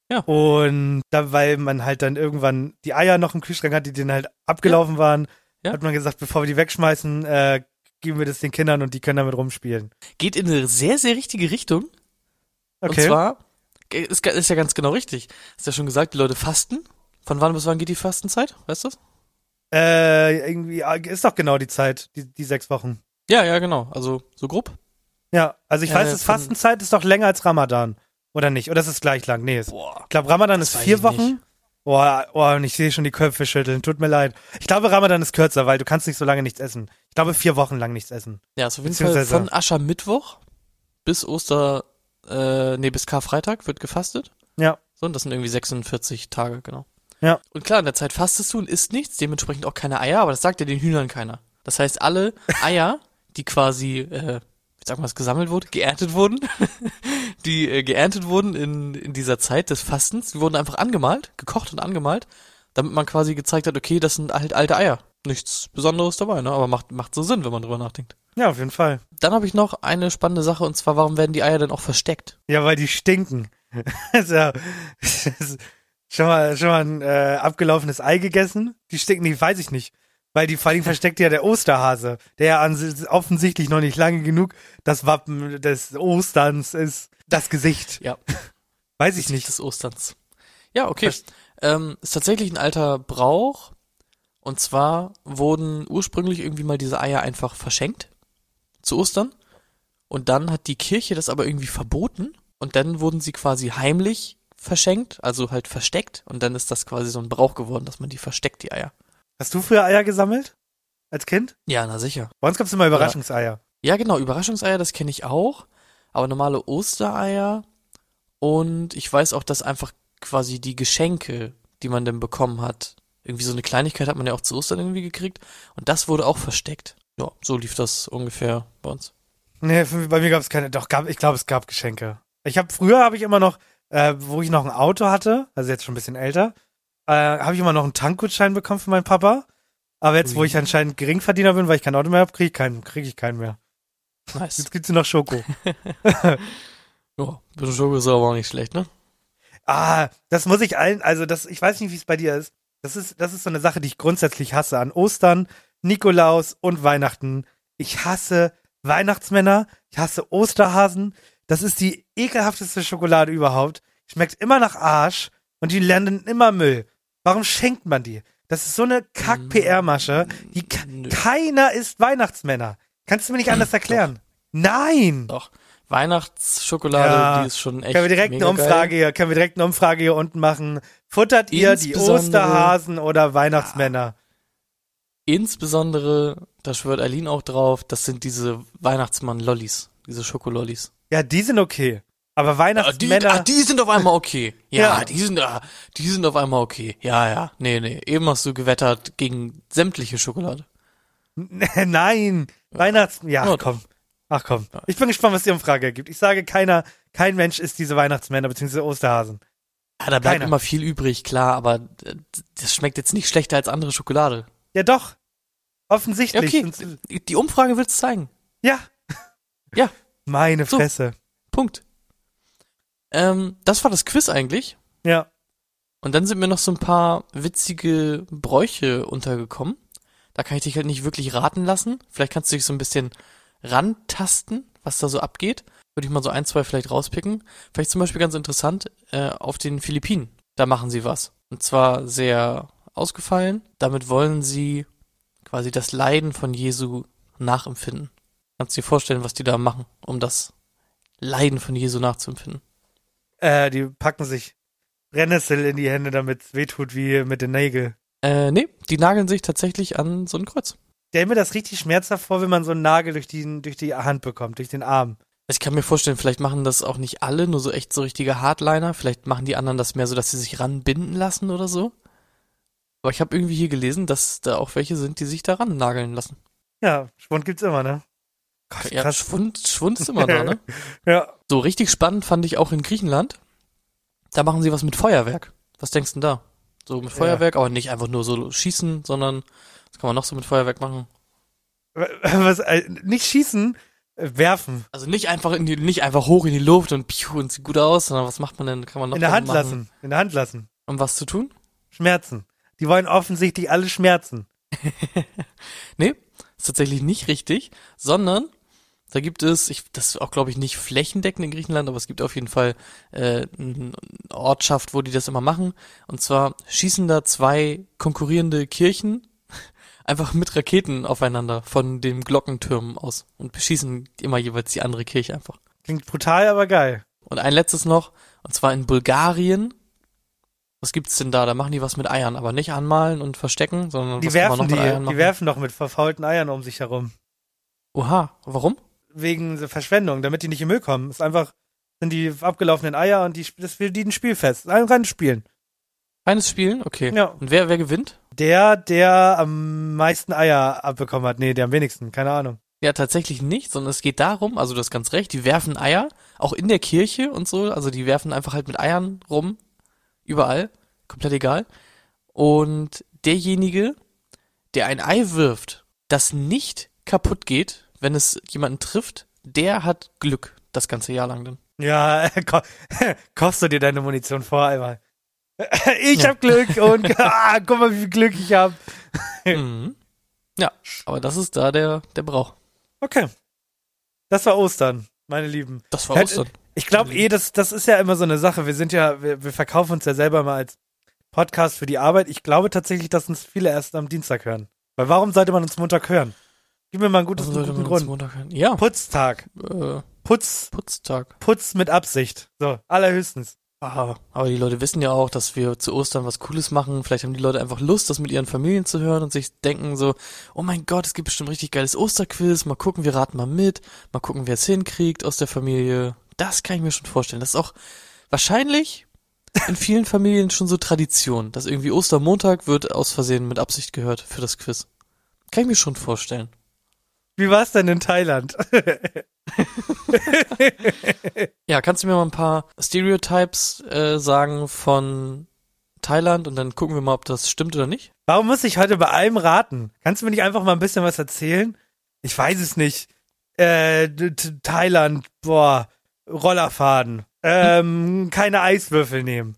S6: Ja.
S1: Und da, weil man halt dann irgendwann die Eier noch im Kühlschrank hat, die dann halt abgelaufen waren,
S6: Ja.
S1: hat man gesagt, bevor wir die wegschmeißen, äh, geben wir das den Kindern und die können damit rumspielen.
S6: Geht in eine sehr, sehr richtige Richtung.
S1: Okay.
S6: Und zwar, ist, ist ja ganz genau richtig. Hast ja schon gesagt, die Leute fasten. Von wann bis wann geht die Fastenzeit? Weißt du das?
S1: Äh, irgendwie, ah, ist doch genau die Zeit, die, die sechs Wochen.
S6: Ja, ja, genau. Also so grob.
S1: Ja, also ich
S6: Äh,
S1: weiß, das Fastenzeit ist doch länger als Ramadan. Oder nicht? Oder ist es gleich lang? Nee, ist,
S6: Boah.
S1: ich glaube, Ramadan ist vier Wochen. Boah, oh, und ich sehe schon die Köpfe schütteln. Tut mir leid. Ich glaube, Ramadan ist kürzer, weil du kannst nicht so lange nichts essen. Ich glaube, vier Wochen lang nichts essen.
S6: Ja, ist auf jeden Fall von Aschermittwoch bis Oster, äh, nee, bis Karfreitag wird gefastet.
S1: Ja.
S6: So, und das sind irgendwie 46 Tage, genau.
S1: Ja.
S6: Und klar, in der Zeit fastest du und isst nichts, dementsprechend auch keine Eier, aber das sagt ja den Hühnern keiner. Das heißt, alle Eier, die quasi, äh, wie sagt man das, gesammelt wurde, geerntet wurden, die äh, geerntet wurden in, in dieser Zeit des Fastens, die wurden einfach angemalt, gekocht und angemalt, damit man quasi gezeigt hat, okay, das sind halt alte Eier. Nichts Besonderes dabei, ne? Aber macht, macht so Sinn, wenn man drüber nachdenkt.
S1: Ja, auf jeden Fall.
S6: Dann habe ich noch eine spannende Sache und zwar, warum werden die Eier denn auch versteckt?
S1: Ja, weil die stinken. so, das ist schon mal, schon mal ein äh, abgelaufenes Ei gegessen? Die stinken nicht, weiß ich nicht. Weil die vor allem versteckt ja der Osterhase, der ja offensichtlich noch nicht lange genug das Wappen des Osterns ist. Das Gesicht.
S6: Ja.
S1: Weiß ich nicht.
S6: Des Osterns. Ja, okay.
S1: Verst-
S6: Ähm, ist tatsächlich ein alter Brauch. Und zwar wurden ursprünglich irgendwie mal diese Eier einfach verschenkt. Zu Ostern. Und dann hat die Kirche das aber irgendwie verboten. Und dann wurden sie quasi heimlich verschenkt, also halt versteckt. Und dann ist das quasi so ein Brauch geworden, dass man die versteckt, die Eier.
S1: Hast du früher Eier gesammelt? Als Kind?
S6: Ja, na sicher.
S1: Bei uns gab es immer Überraschungseier.
S6: Ja, genau, Überraschungseier, das kenne ich auch. Aber normale Ostereier. Und ich weiß auch, dass einfach quasi die Geschenke, die man dann bekommen hat, irgendwie so eine Kleinigkeit hat man ja auch zu Ostern irgendwie gekriegt. Und das wurde auch versteckt. Ja, so lief das ungefähr bei uns.
S1: Nee, bei mir gab es keine, doch, gab, ich glaube, es gab Geschenke. Ich habe früher habe ich immer noch, äh, wo ich noch ein Auto hatte, also jetzt schon ein bisschen älter, äh, habe ich immer noch einen Tankgutschein bekommen von meinem Papa. Aber jetzt, wo
S6: Ui.
S1: ich anscheinend Geringverdiener bin, weil ich kein Auto mehr habe, kriege ich keinen, kriege ich keinen mehr.
S6: Nice.
S1: Jetzt gibt's nur noch Schoko.
S6: Ja, bisschen Schoko ist aber auch nicht schlecht, ne?
S1: ah, das muss ich allen, also das, ich weiß nicht, wie es bei dir ist. Das ist, das ist so eine Sache, die ich grundsätzlich hasse. An Ostern, Nikolaus und Weihnachten. Ich hasse Weihnachtsmänner, ich hasse Osterhasen. Das ist die ekelhafteste Schokolade überhaupt. Schmeckt immer nach Arsch und die landen immer Müll. Warum schenkt man die? Das ist so eine Kack-PR-Masche.
S6: Nö.
S1: keiner ist Weihnachtsmänner. Kannst du mir nicht anders erklären? Nein!
S6: Doch. Weihnachtsschokolade,
S1: Ja.
S6: die ist schon echt
S1: Können wir direkt
S6: mega
S1: eine Umfrage
S6: Geil.
S1: hier, können wir direkt eine Umfrage hier unten machen. Futtert ihr die Osterhasen oder Weihnachtsmänner?
S6: Insbesondere, da schwört Eileen auch drauf, das sind diese Weihnachtsmann-Lollis, diese Schokolollis.
S1: Ja, die sind okay. Aber
S6: Ah, die,
S1: Weihnachtsmänner.
S6: ah, die sind auf einmal okay. Ja,
S1: Ja.
S6: die sind, ah, die sind auf einmal okay. Ja, ja. Nee, nee. Eben hast du gewettert gegen sämtliche Schokolade.
S1: Nein, Weihnachts... Ja,
S6: Ja,
S1: komm. Ach komm. Ich bin gespannt, was die Umfrage ergibt. Ich sage, keiner, kein Mensch ist diese Weihnachtsmänner bzw. Osterhasen.
S6: Ja, da bleibt
S1: Keiner.
S6: immer viel übrig, klar, aber das schmeckt jetzt nicht schlechter als andere Schokolade.
S1: Ja, doch. Offensichtlich.
S6: Okay, die Umfrage wird's zeigen.
S1: Ja.
S6: Ja.
S1: Meine
S6: So.
S1: Fresse.
S6: Punkt. Ähm, das war das Quiz eigentlich.
S1: Ja.
S6: Und dann sind mir noch so ein paar witzige Bräuche untergekommen. Da kann ich dich halt nicht wirklich raten lassen. Vielleicht kannst du dich so ein bisschen rantasten, was da so abgeht. Würde ich mal so ein, zwei vielleicht rauspicken. Vielleicht zum Beispiel ganz interessant, äh, auf den Philippinen. Da machen sie was. Und zwar sehr ausgefallen. Damit wollen sie quasi das Leiden von Jesu nachempfinden. Kannst du dir vorstellen, was die da machen, um das Leiden von Jesu nachzuempfinden?
S1: Äh, die packen sich Brennnessel in die Hände, damit es wehtut wie mit den Nägeln.
S6: Äh, nee, die nageln sich tatsächlich an so ein Kreuz.
S1: Stell mir das richtig schmerzhaft vor, wenn man so einen Nagel durch die, durch die Hand bekommt, durch den Arm.
S6: Ich kann mir vorstellen, vielleicht machen das auch nicht alle, nur so echt so richtige Hardliner. Vielleicht machen die anderen das mehr so, dass sie sich ranbinden lassen oder so. Aber ich habe irgendwie hier gelesen, dass da auch welche sind, die sich daran nageln lassen.
S1: Ja, Schwund gibt's immer, ne? Gott,
S6: Ja,
S1: krass.
S6: Schwund, Schwund ist immer da, ne?
S1: Ja.
S6: So, richtig spannend fand ich auch in Griechenland. Da machen sie was mit Feuerwerk. Was denkst du denn da? So mit Feuerwerk, aber nicht einfach nur so schießen, sondern was kann man noch so mit Feuerwerk machen?
S1: Was, äh, nicht schießen, äh, werfen.
S6: Also nicht einfach in die, nicht einfach hoch in die Luft und piu und sieht gut aus, sondern was macht man denn? Kann man noch
S1: In der Hand
S6: machen,
S1: lassen. In der Hand lassen.
S6: Um was zu tun?
S1: Schmerzen. Die wollen offensichtlich alle schmerzen.
S6: Nee, ist tatsächlich nicht richtig, sondern da gibt es, ich, das ist auch glaube ich nicht flächendeckend in Griechenland, aber es gibt auf jeden Fall äh, eine Ortschaft, wo die das immer machen. Und zwar schießen da zwei konkurrierende Kirchen einfach mit Raketen aufeinander von dem Glockentürmen aus und beschießen immer jeweils die andere Kirche einfach.
S1: Klingt brutal, aber geil.
S6: Und ein letztes noch, und zwar in Bulgarien. Was gibt's denn da? Da machen die was mit Eiern, aber nicht anmalen und verstecken, sondern
S1: Die
S6: was
S1: werfen
S6: noch
S1: die,
S6: mit Eiern
S1: die
S6: machen?
S1: werfen doch mit verfaulten Eiern um sich herum.
S6: Oha, warum?
S1: Wegen so Verschwendung, damit die nicht im Müll kommen. Ist einfach, sind die abgelaufenen Eier und die, das will die ein Spielfest. Ein reines Spielen.
S6: Reines Spielen? Okay.
S1: Ja.
S6: Und wer, wer gewinnt?
S1: Der, der am meisten Eier abbekommen hat. Nee, der am wenigsten. Keine Ahnung.
S6: Ja, tatsächlich nicht, sondern es geht darum, also du hast ganz recht, die werfen Eier, auch in der Kirche und so, also die werfen einfach halt mit Eiern rum, überall, komplett egal. Und derjenige, der ein Ei wirft, das nicht kaputt geht, wenn es jemanden trifft, der hat Glück das ganze Jahr lang dann.
S1: Ja, ko kochst du dir deine Munition vor einmal. Ich
S6: Ja.
S1: hab Glück und ah, guck mal, wie viel Glück ich hab.
S6: mhm. Ja, aber das ist da der, der Brauch.
S1: Okay. Das war Ostern, meine Lieben.
S6: Das war Ostern.
S1: Ich glaube eh, das, das ist ja immer so eine Sache. Wir sind ja, wir, wir verkaufen uns ja selber mal als Podcast für die Arbeit. Ich glaube tatsächlich, dass uns viele erst am Dienstag hören. Weil warum sollte man uns Montag hören? Gib mir mal einen gutes,
S6: Also
S1: guten Grund.
S6: Ja,
S1: Putztag.
S6: äh,
S1: Putz,
S6: Putztag.
S1: Putz mit Absicht. So, allerhöchstens.
S6: Ah, aber die Leute wissen ja auch, dass wir zu Ostern was Cooles machen. Vielleicht haben die Leute einfach Lust, das mit ihren Familien zu hören und sich denken so, oh mein Gott, es gibt bestimmt richtig geiles Osterquiz. Mal gucken, wir raten mal mit. Mal gucken, wer es hinkriegt aus der Familie. Das kann ich mir schon vorstellen. Das ist auch wahrscheinlich in vielen Familien schon so Tradition, dass irgendwie Ostermontag wird aus Versehen mit Absicht gehört für das Quiz. Kann ich mir schon vorstellen.
S1: Wie war's denn in Thailand?
S6: Ja, kannst du mir mal ein paar Stereotypes äh, sagen von Thailand und dann gucken wir mal, ob das stimmt oder nicht?
S1: Warum muss ich heute bei allem raten? Kannst du mir nicht einfach mal ein bisschen was erzählen? Ich weiß es nicht. Äh, Thailand, boah, Rollerfaden. Ähm, keine Eiswürfel nehmen.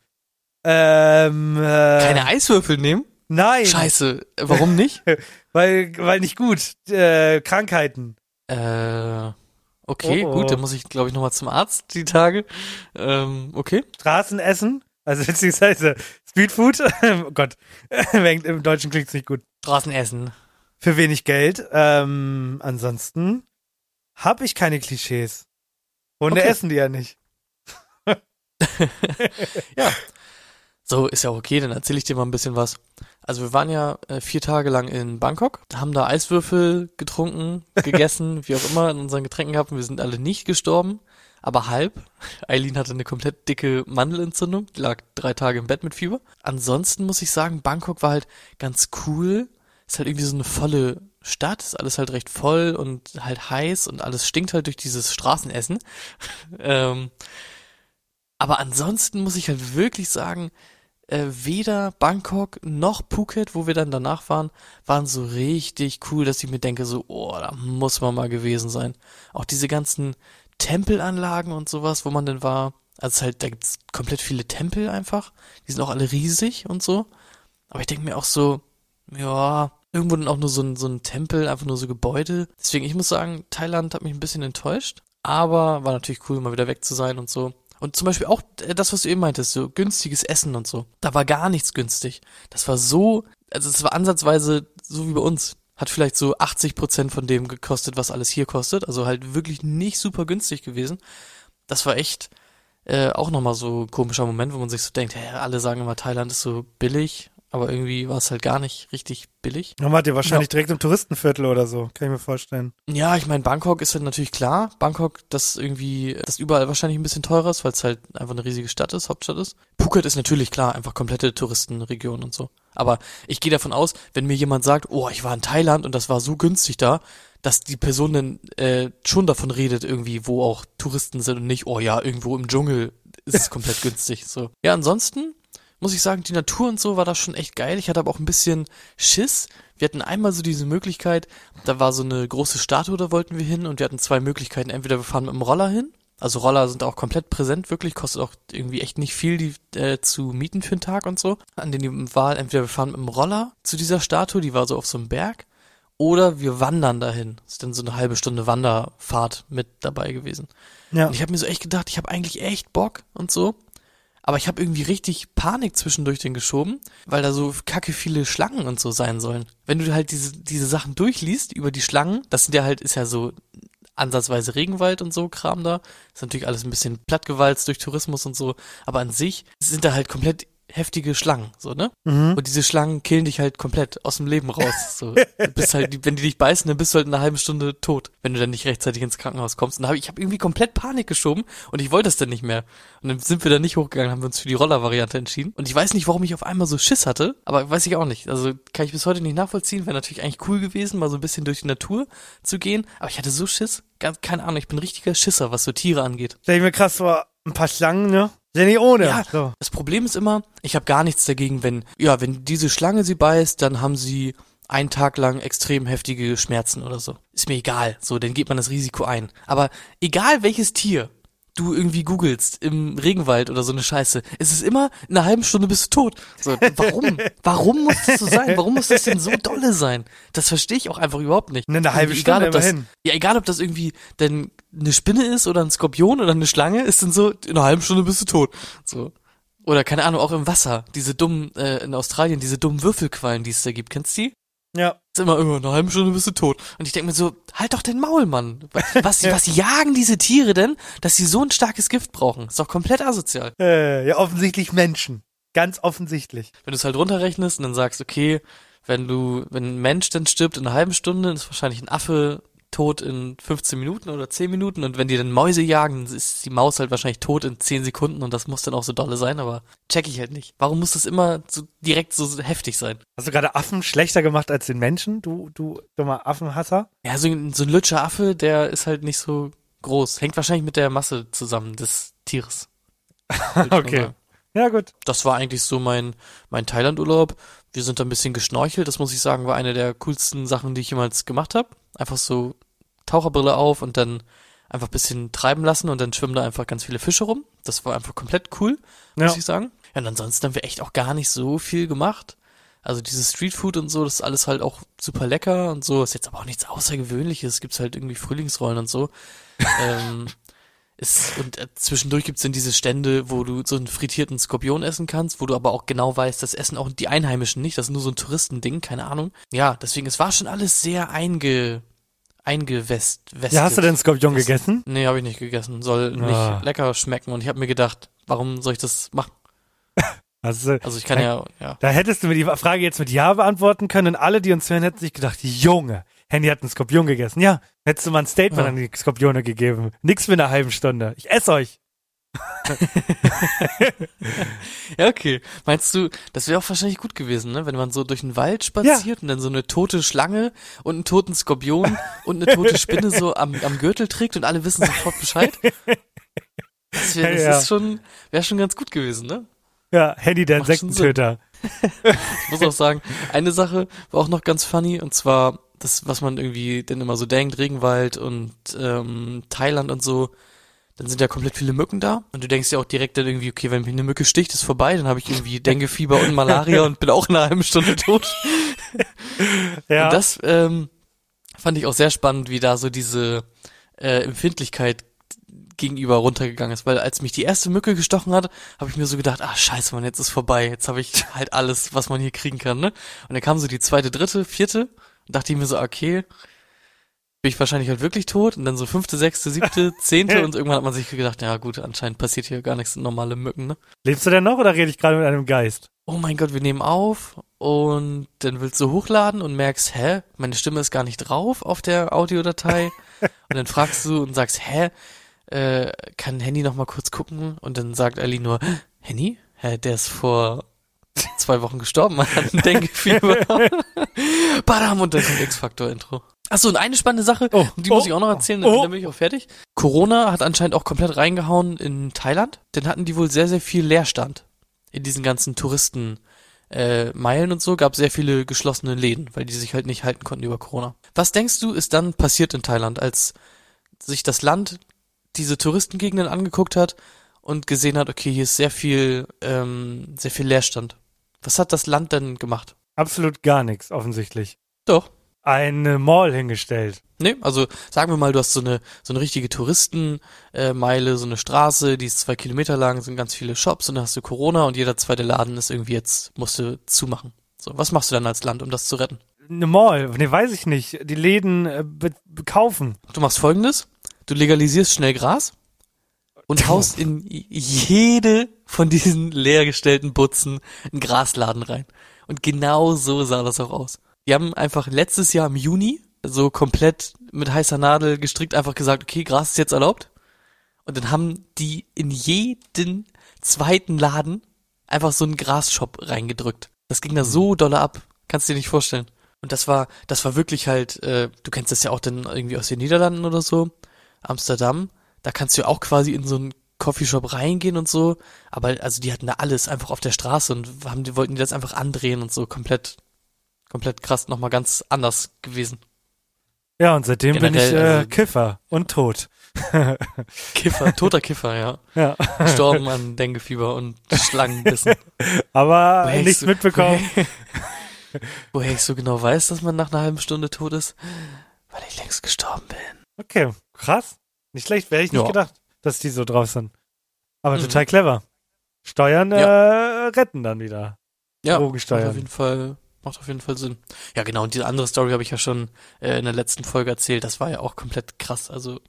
S1: Ähm, äh,
S6: Keine Eiswürfel nehmen?
S1: Nein,
S6: Scheiße, warum nicht?
S1: weil, weil nicht gut. Äh, Krankheiten.
S6: äh, okay,
S1: Oh, oh.
S6: gut, dann muss ich, glaube ich, nochmal zum Arzt die Tage. Ähm, okay.
S1: Straßenessen. Also beziehungsweise Streetfood. oh Gott, im Deutschen klingt's nicht gut.
S6: Straßenessen.
S1: Für wenig Geld. Ähm, ansonsten habe ich keine Klischees. Hunde
S6: Okay.
S1: essen die ja nicht.
S6: Ja. So, ist ja auch okay, dann erzähle ich dir mal ein bisschen was. Also wir waren ja äh, vier Tage lang in Bangkok, haben da Eiswürfel getrunken, gegessen, wie auch immer, in unseren Getränken gehabt und wir sind alle nicht gestorben, aber halb. Eileen hatte eine komplett dicke Mandelentzündung, die lag drei Tage im Bett mit Fieber. Ansonsten muss ich sagen, Bangkok war halt ganz cool. Ist halt irgendwie so eine volle Stadt, ist alles halt recht voll und halt heiß und alles stinkt halt durch dieses Straßenessen. ähm, aber ansonsten muss ich halt wirklich sagen, äh, weder Bangkok noch Phuket, wo wir dann danach waren, waren so richtig cool, dass ich mir denke, so, oh, da muss man mal gewesen sein. Auch diese ganzen Tempelanlagen und sowas, wo man denn war. Also halt, da gibt's komplett viele Tempel einfach. Die sind auch alle riesig und so. Aber ich denke mir auch so, ja, irgendwo dann auch nur so ein, so ein Tempel, einfach nur so Gebäude. Deswegen, ich muss sagen, Thailand hat mich ein bisschen enttäuscht. Aber war natürlich cool, mal wieder weg zu sein und so. Und zum Beispiel auch äh, das, was du eben meintest, so günstiges Essen und so. Da war gar nichts günstig. Das war so, also es war ansatzweise so wie bei uns. Hat vielleicht so 80 Prozent von dem gekostet, was alles hier kostet. Also halt wirklich nicht super günstig gewesen. Das war echt äh, auch nochmal so ein komischer Moment, wo man sich so denkt, hä, alle sagen immer, Thailand ist so billig. Aber irgendwie war es halt gar nicht richtig billig.
S1: Dann wart ihr wahrscheinlich direkt im Touristenviertel oder so, kann ich mir vorstellen.
S6: Ja, ich meine, Bangkok ist halt natürlich klar. Bangkok, das irgendwie, das überall wahrscheinlich ein bisschen teurer ist, weil es halt einfach eine riesige Stadt ist, Hauptstadt ist. Phuket ist natürlich klar, einfach komplette Touristenregion und so. Aber ich gehe davon aus, wenn mir jemand sagt, oh, ich war in Thailand und das war so günstig da, dass die Person dann äh, schon davon redet, irgendwie, wo auch Touristen sind und nicht, oh ja, irgendwo im Dschungel ist es komplett günstig. So. Ja, ansonsten muss ich sagen, die Natur und so war da schon echt geil. Ich hatte aber auch ein bisschen Schiss. Wir hatten einmal so diese Möglichkeit, da war so eine große Statue, da wollten wir hin und wir hatten zwei Möglichkeiten. Entweder wir fahren mit dem Roller hin, also Roller sind auch komplett präsent, wirklich, kostet auch irgendwie echt nicht viel, die äh, zu mieten für einen Tag und so. An den die Wahl, entweder wir fahren mit dem Roller zu dieser Statue, die war so auf so einem Berg, oder wir wandern dahin. Das ist dann so eine halbe Stunde Wanderfahrt mit dabei gewesen.
S1: Ja.
S6: Und ich habe mir so echt gedacht, ich habe eigentlich echt Bock und so. Aber ich habe irgendwie richtig Panik zwischendurch den geschoben, weil da so kacke viele Schlangen und so sein sollen. Wenn du halt diese, diese Sachen durchliest über die Schlangen, das sind ja halt, ist ja so ansatzweise Regenwald und so Kram da. Ist natürlich alles ein bisschen plattgewalzt durch Tourismus und so. Aber an sich sind da halt komplett heftige Schlangen, so, ne?
S1: Mhm.
S6: Und diese Schlangen killen dich halt komplett aus dem Leben raus. So. Du bist halt, wenn die dich beißen, dann bist du halt in einer halben Stunde tot, wenn du dann nicht rechtzeitig ins Krankenhaus kommst. Und da hab ich, habe irgendwie komplett Panik geschoben und ich wollte das dann nicht mehr. Und dann sind wir da nicht hochgegangen, haben wir uns für die Roller-Variante entschieden. Und ich weiß nicht, warum ich auf einmal so Schiss hatte, aber weiß ich auch nicht. Also kann ich bis heute nicht nachvollziehen. Wäre natürlich eigentlich cool gewesen, mal so ein bisschen durch die Natur zu gehen. Aber ich hatte so Schiss, ganz, keine Ahnung, ich bin ein richtiger Schisser, was so Tiere angeht.
S1: Stell ich mir krass vor, ein paar Schlangen, ne? Ist ja nicht ohne.
S6: Ja,
S1: So.
S6: das Problem ist immer, ich habe gar nichts dagegen, wenn, ja, wenn diese Schlange sie beißt, dann haben sie einen Tag lang extrem heftige Schmerzen oder so. Ist mir egal. So, dann geht man das Risiko ein. Aber egal welches Tier du irgendwie googelst im Regenwald oder so eine Scheiße, es ist immer in einer halben Stunde bist du tot. So, warum? Warum muss das so sein? Warum muss das denn so dolle sein? Das verstehe ich auch einfach überhaupt nicht.
S1: Ne, eine halbe
S6: Irgendwie
S1: Stunde
S6: egal, ob das,
S1: immerhin.
S6: ja, egal ob das irgendwie denn eine Spinne ist oder ein Skorpion oder eine Schlange, ist dann so, in einer halben Stunde bist du tot. So. Oder keine Ahnung, auch im Wasser, diese dummen, äh, in Australien, diese dummen Würfelquallen, die es da gibt. Kennst du die?
S1: Ja.
S6: Ist immer, immer, in einer halben Stunde bist du tot. Und ich denke mir so, halt doch den Maul, Mann. Was, was jagen diese Tiere denn, dass sie so ein starkes Gift brauchen? Ist doch komplett asozial.
S1: Äh, ja, offensichtlich Menschen. Ganz offensichtlich.
S6: Wenn du es halt runterrechnest und dann sagst, okay, wenn du, wenn ein Mensch dann stirbt in einer halben Stunde, ist wahrscheinlich ein Affe tot in 15 Minuten oder 10 Minuten und wenn die dann Mäuse jagen, ist die Maus halt wahrscheinlich tot in 10 Sekunden und das muss dann auch so dolle sein, aber check ich halt nicht. Warum muss das immer so direkt so heftig sein?
S1: Hast du gerade Affen schlechter gemacht als den Menschen, du, du dummer Affenhasser?
S6: Ja, so ein, so ein Lutscher Affe, der ist halt nicht so groß. Hängt wahrscheinlich mit der Masse zusammen des Tieres.
S1: Okay. Ja, gut.
S6: Das war eigentlich so mein, mein Thailand-Urlaub. Wir sind da ein bisschen geschnorchelt. Das muss ich sagen, war eine der coolsten Sachen, die ich jemals gemacht habe. Einfach so Taucherbrille auf und dann einfach ein bisschen treiben lassen und dann schwimmen da einfach ganz viele Fische rum. Das war einfach komplett cool, muss
S1: Ja.
S6: ich sagen. Ja, und ansonsten haben wir echt auch gar nicht so viel gemacht. Also dieses Streetfood und so, das ist alles halt auch super lecker und so. Ist jetzt aber auch nichts Außergewöhnliches. Es gibt halt irgendwie Frühlingsrollen und so. ähm, ist, und äh, zwischendurch gibt's dann diese Stände, wo du so einen frittierten Skorpion essen kannst, wo du aber auch genau weißt, das essen auch die Einheimischen nicht, das ist nur so ein Touristending, keine Ahnung. Ja, deswegen, es war schon alles sehr einge, eingewest,
S1: Ja, hast du denn Skorpion
S6: Das-
S1: gegessen?
S6: Nee, habe ich nicht gegessen. Soll nicht
S1: Ah.
S6: lecker schmecken und ich habe mir gedacht, warum soll ich das machen?
S1: Also,
S6: Also ich kann ja, ja.
S1: da hättest du mir die Frage jetzt mit Ja beantworten können und alle, die uns hören, hätten sich gedacht, Junge, Handy hat einen Skorpion gegessen. Ja, hättest du mal ein Statement
S6: Ja.
S1: an die Skorpione gegeben. Nix für eine halbe Stunde. Ich esse euch.
S6: Ja, okay. Meinst du, das wäre auch wahrscheinlich gut gewesen, ne? Wenn man so durch den Wald spaziert und dann so eine tote Schlange und einen toten Skorpion und eine tote Spinne so am, am Gürtel trägt und alle wissen sofort Bescheid? Das, wär, das
S1: Ja.
S6: schon, wäre schon ganz gut gewesen, ne?
S1: Ja, Handy der Insektentöter.
S6: Ich muss auch sagen, eine Sache war auch noch ganz funny und zwar das, was man irgendwie denn immer so denkt, Regenwald und ähm, Thailand und so, dann sind ja komplett viele Mücken da und du denkst ja auch direkt dann irgendwie, okay, wenn mich eine Mücke sticht, ist vorbei, dann habe ich irgendwie Denguefieber und Malaria und bin auch in einer halben Stunde tot.
S1: Ja.
S6: Und das ähm, fand ich auch sehr spannend, wie da so diese äh, Empfindlichkeit gegenüber runtergegangen ist, weil als mich die erste Mücke gestochen hat, habe ich mir so gedacht, ah scheiße, man, jetzt ist vorbei, jetzt habe ich halt alles, was man hier kriegen kann, ne? Und dann kam so die zweite, dritte, vierte und dachte ich mir so, okay, bin ich wahrscheinlich halt wirklich tot und dann so fünfte, sechste, siebte, zehnte und irgendwann hat man sich gedacht, ja gut, anscheinend passiert hier gar nichts, normale Mücken, ne?
S1: Lebst du denn noch oder rede ich gerade mit einem Geist?
S6: oh mein Gott, wir nehmen auf und dann willst du hochladen und merkst, hä, meine Stimme ist gar nicht drauf auf der Audiodatei und dann fragst du und sagst, hä, äh, kann Handy noch mal kurz gucken und dann sagt Ali nur, hä, der ist vor zwei Wochen gestorben, man hat ein Denguefieber. Badam und dann kommt X-Factor-Intro. Achso, und eine spannende Sache,
S1: Oh,
S6: die muss
S1: oh,
S6: ich auch noch erzählen,
S1: oh.
S6: dann bin ich auch fertig. Corona hat anscheinend auch komplett reingehauen in Thailand. Dann hatten die wohl sehr, sehr viel Leerstand in diesen ganzen Touristen äh, Meilen und so gab sehr viele geschlossene Läden, weil die sich halt nicht halten konnten über Corona. Was denkst du, ist dann passiert in Thailand, als sich das Land diese Touristengegenden angeguckt hat und gesehen hat, okay, hier ist sehr viel, ähm, sehr viel Leerstand. Was hat das Land denn gemacht?
S1: Absolut gar nichts, offensichtlich.
S6: Doch.
S1: Eine Mall hingestellt.
S6: Nee, also sagen wir mal, du hast so eine so eine richtige Touristenmeile, Meile, so eine Straße, die ist zwei Kilometer lang, sind ganz viele Shops und dann hast du Corona und jeder zweite Laden ist irgendwie jetzt, musst du zumachen. So, was machst du dann als Land, um das zu retten?
S1: Eine Mall, ne, weiß ich nicht. Die Läden äh, kaufen.
S6: Du machst folgendes, du legalisierst schnell Gras und haust in jede von diesen leergestellten Butzen einen Grasladen rein. Und genau so sah das auch aus. Die haben einfach letztes Jahr im Juni so komplett mit heißer Nadel gestrickt einfach gesagt, okay, Gras ist jetzt erlaubt. Und dann haben die in jeden zweiten Laden einfach so einen Grasshop reingedrückt. Das ging da so dolle ab. Kannst du dir nicht vorstellen. Und das war, das war wirklich halt, äh, du kennst das ja auch dann irgendwie aus den Niederlanden oder so, Amsterdam. Da kannst du ja auch quasi in so einen Coffeeshop reingehen und so. Aber also die hatten da alles einfach auf der Straße und haben, die wollten die das einfach andrehen und so komplett, komplett krass, nochmal ganz anders gewesen.
S1: Ja, und seitdem bin ich
S6: Generell,
S1: äh,
S6: also-
S1: Kiffer und tot.
S6: Kiffer, toter Kiffer, ja.
S1: Ja.
S6: Gestorben an Denguefieber und Schlangenbissen.
S1: Aber
S6: Woher
S1: nichts
S6: so-
S1: mitbekommen.
S6: Woher, woher ich so genau weiß, dass man nach einer halben Stunde tot ist? Weil ich längst gestorben bin.
S1: Okay, krass. Nicht schlecht, wäre ich nicht
S6: Ja.
S1: gedacht, dass die so drauf sind. Aber
S6: Mhm.
S1: total clever. Steuern äh, retten dann wieder.
S6: Ja, macht
S1: Drogensteuern.
S6: auf jeden Fall, macht auf jeden Fall Sinn. Ja, genau, und diese andere Story habe ich ja schon äh, in der letzten Folge erzählt. Das war ja auch komplett krass. Also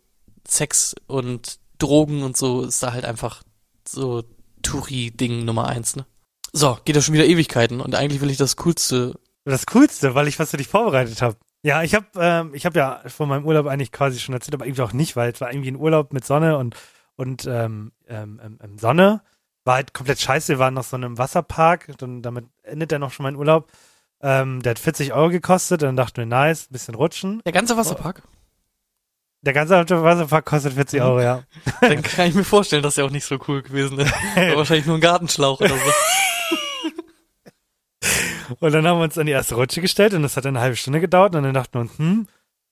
S6: Sex und Drogen und so ist da halt einfach so Touri-Ding Nummer eins, ne? So, geht ja schon wieder Ewigkeiten und eigentlich will ich das Coolste.
S1: Das Coolste, weil ich was für dich vorbereitet habe. Ja, ich habe ähm, ich habe ja von meinem Urlaub eigentlich quasi schon erzählt, aber irgendwie auch nicht, weil es war irgendwie ein Urlaub mit Sonne und und ähm, ähm, ähm, ähm, Sonne war halt komplett scheiße. Wir waren noch so in einem Wasserpark, dann damit endet dann noch schon mein Urlaub. Ähm, der hat 40 Euro gekostet, dann dachten wir, nice, bisschen rutschen.
S6: Der ganze Wasserpark?
S1: Der ganze Wasserpark kostet 40 Euro, ja.
S6: Dann kann ich mir vorstellen, dass der auch nicht so cool gewesen ist. War wahrscheinlich nur ein Gartenschlauch oder so.
S1: Und dann haben wir uns an die erste Rutsche gestellt und das hat eine halbe Stunde gedauert und dann dachten wir uns, hm,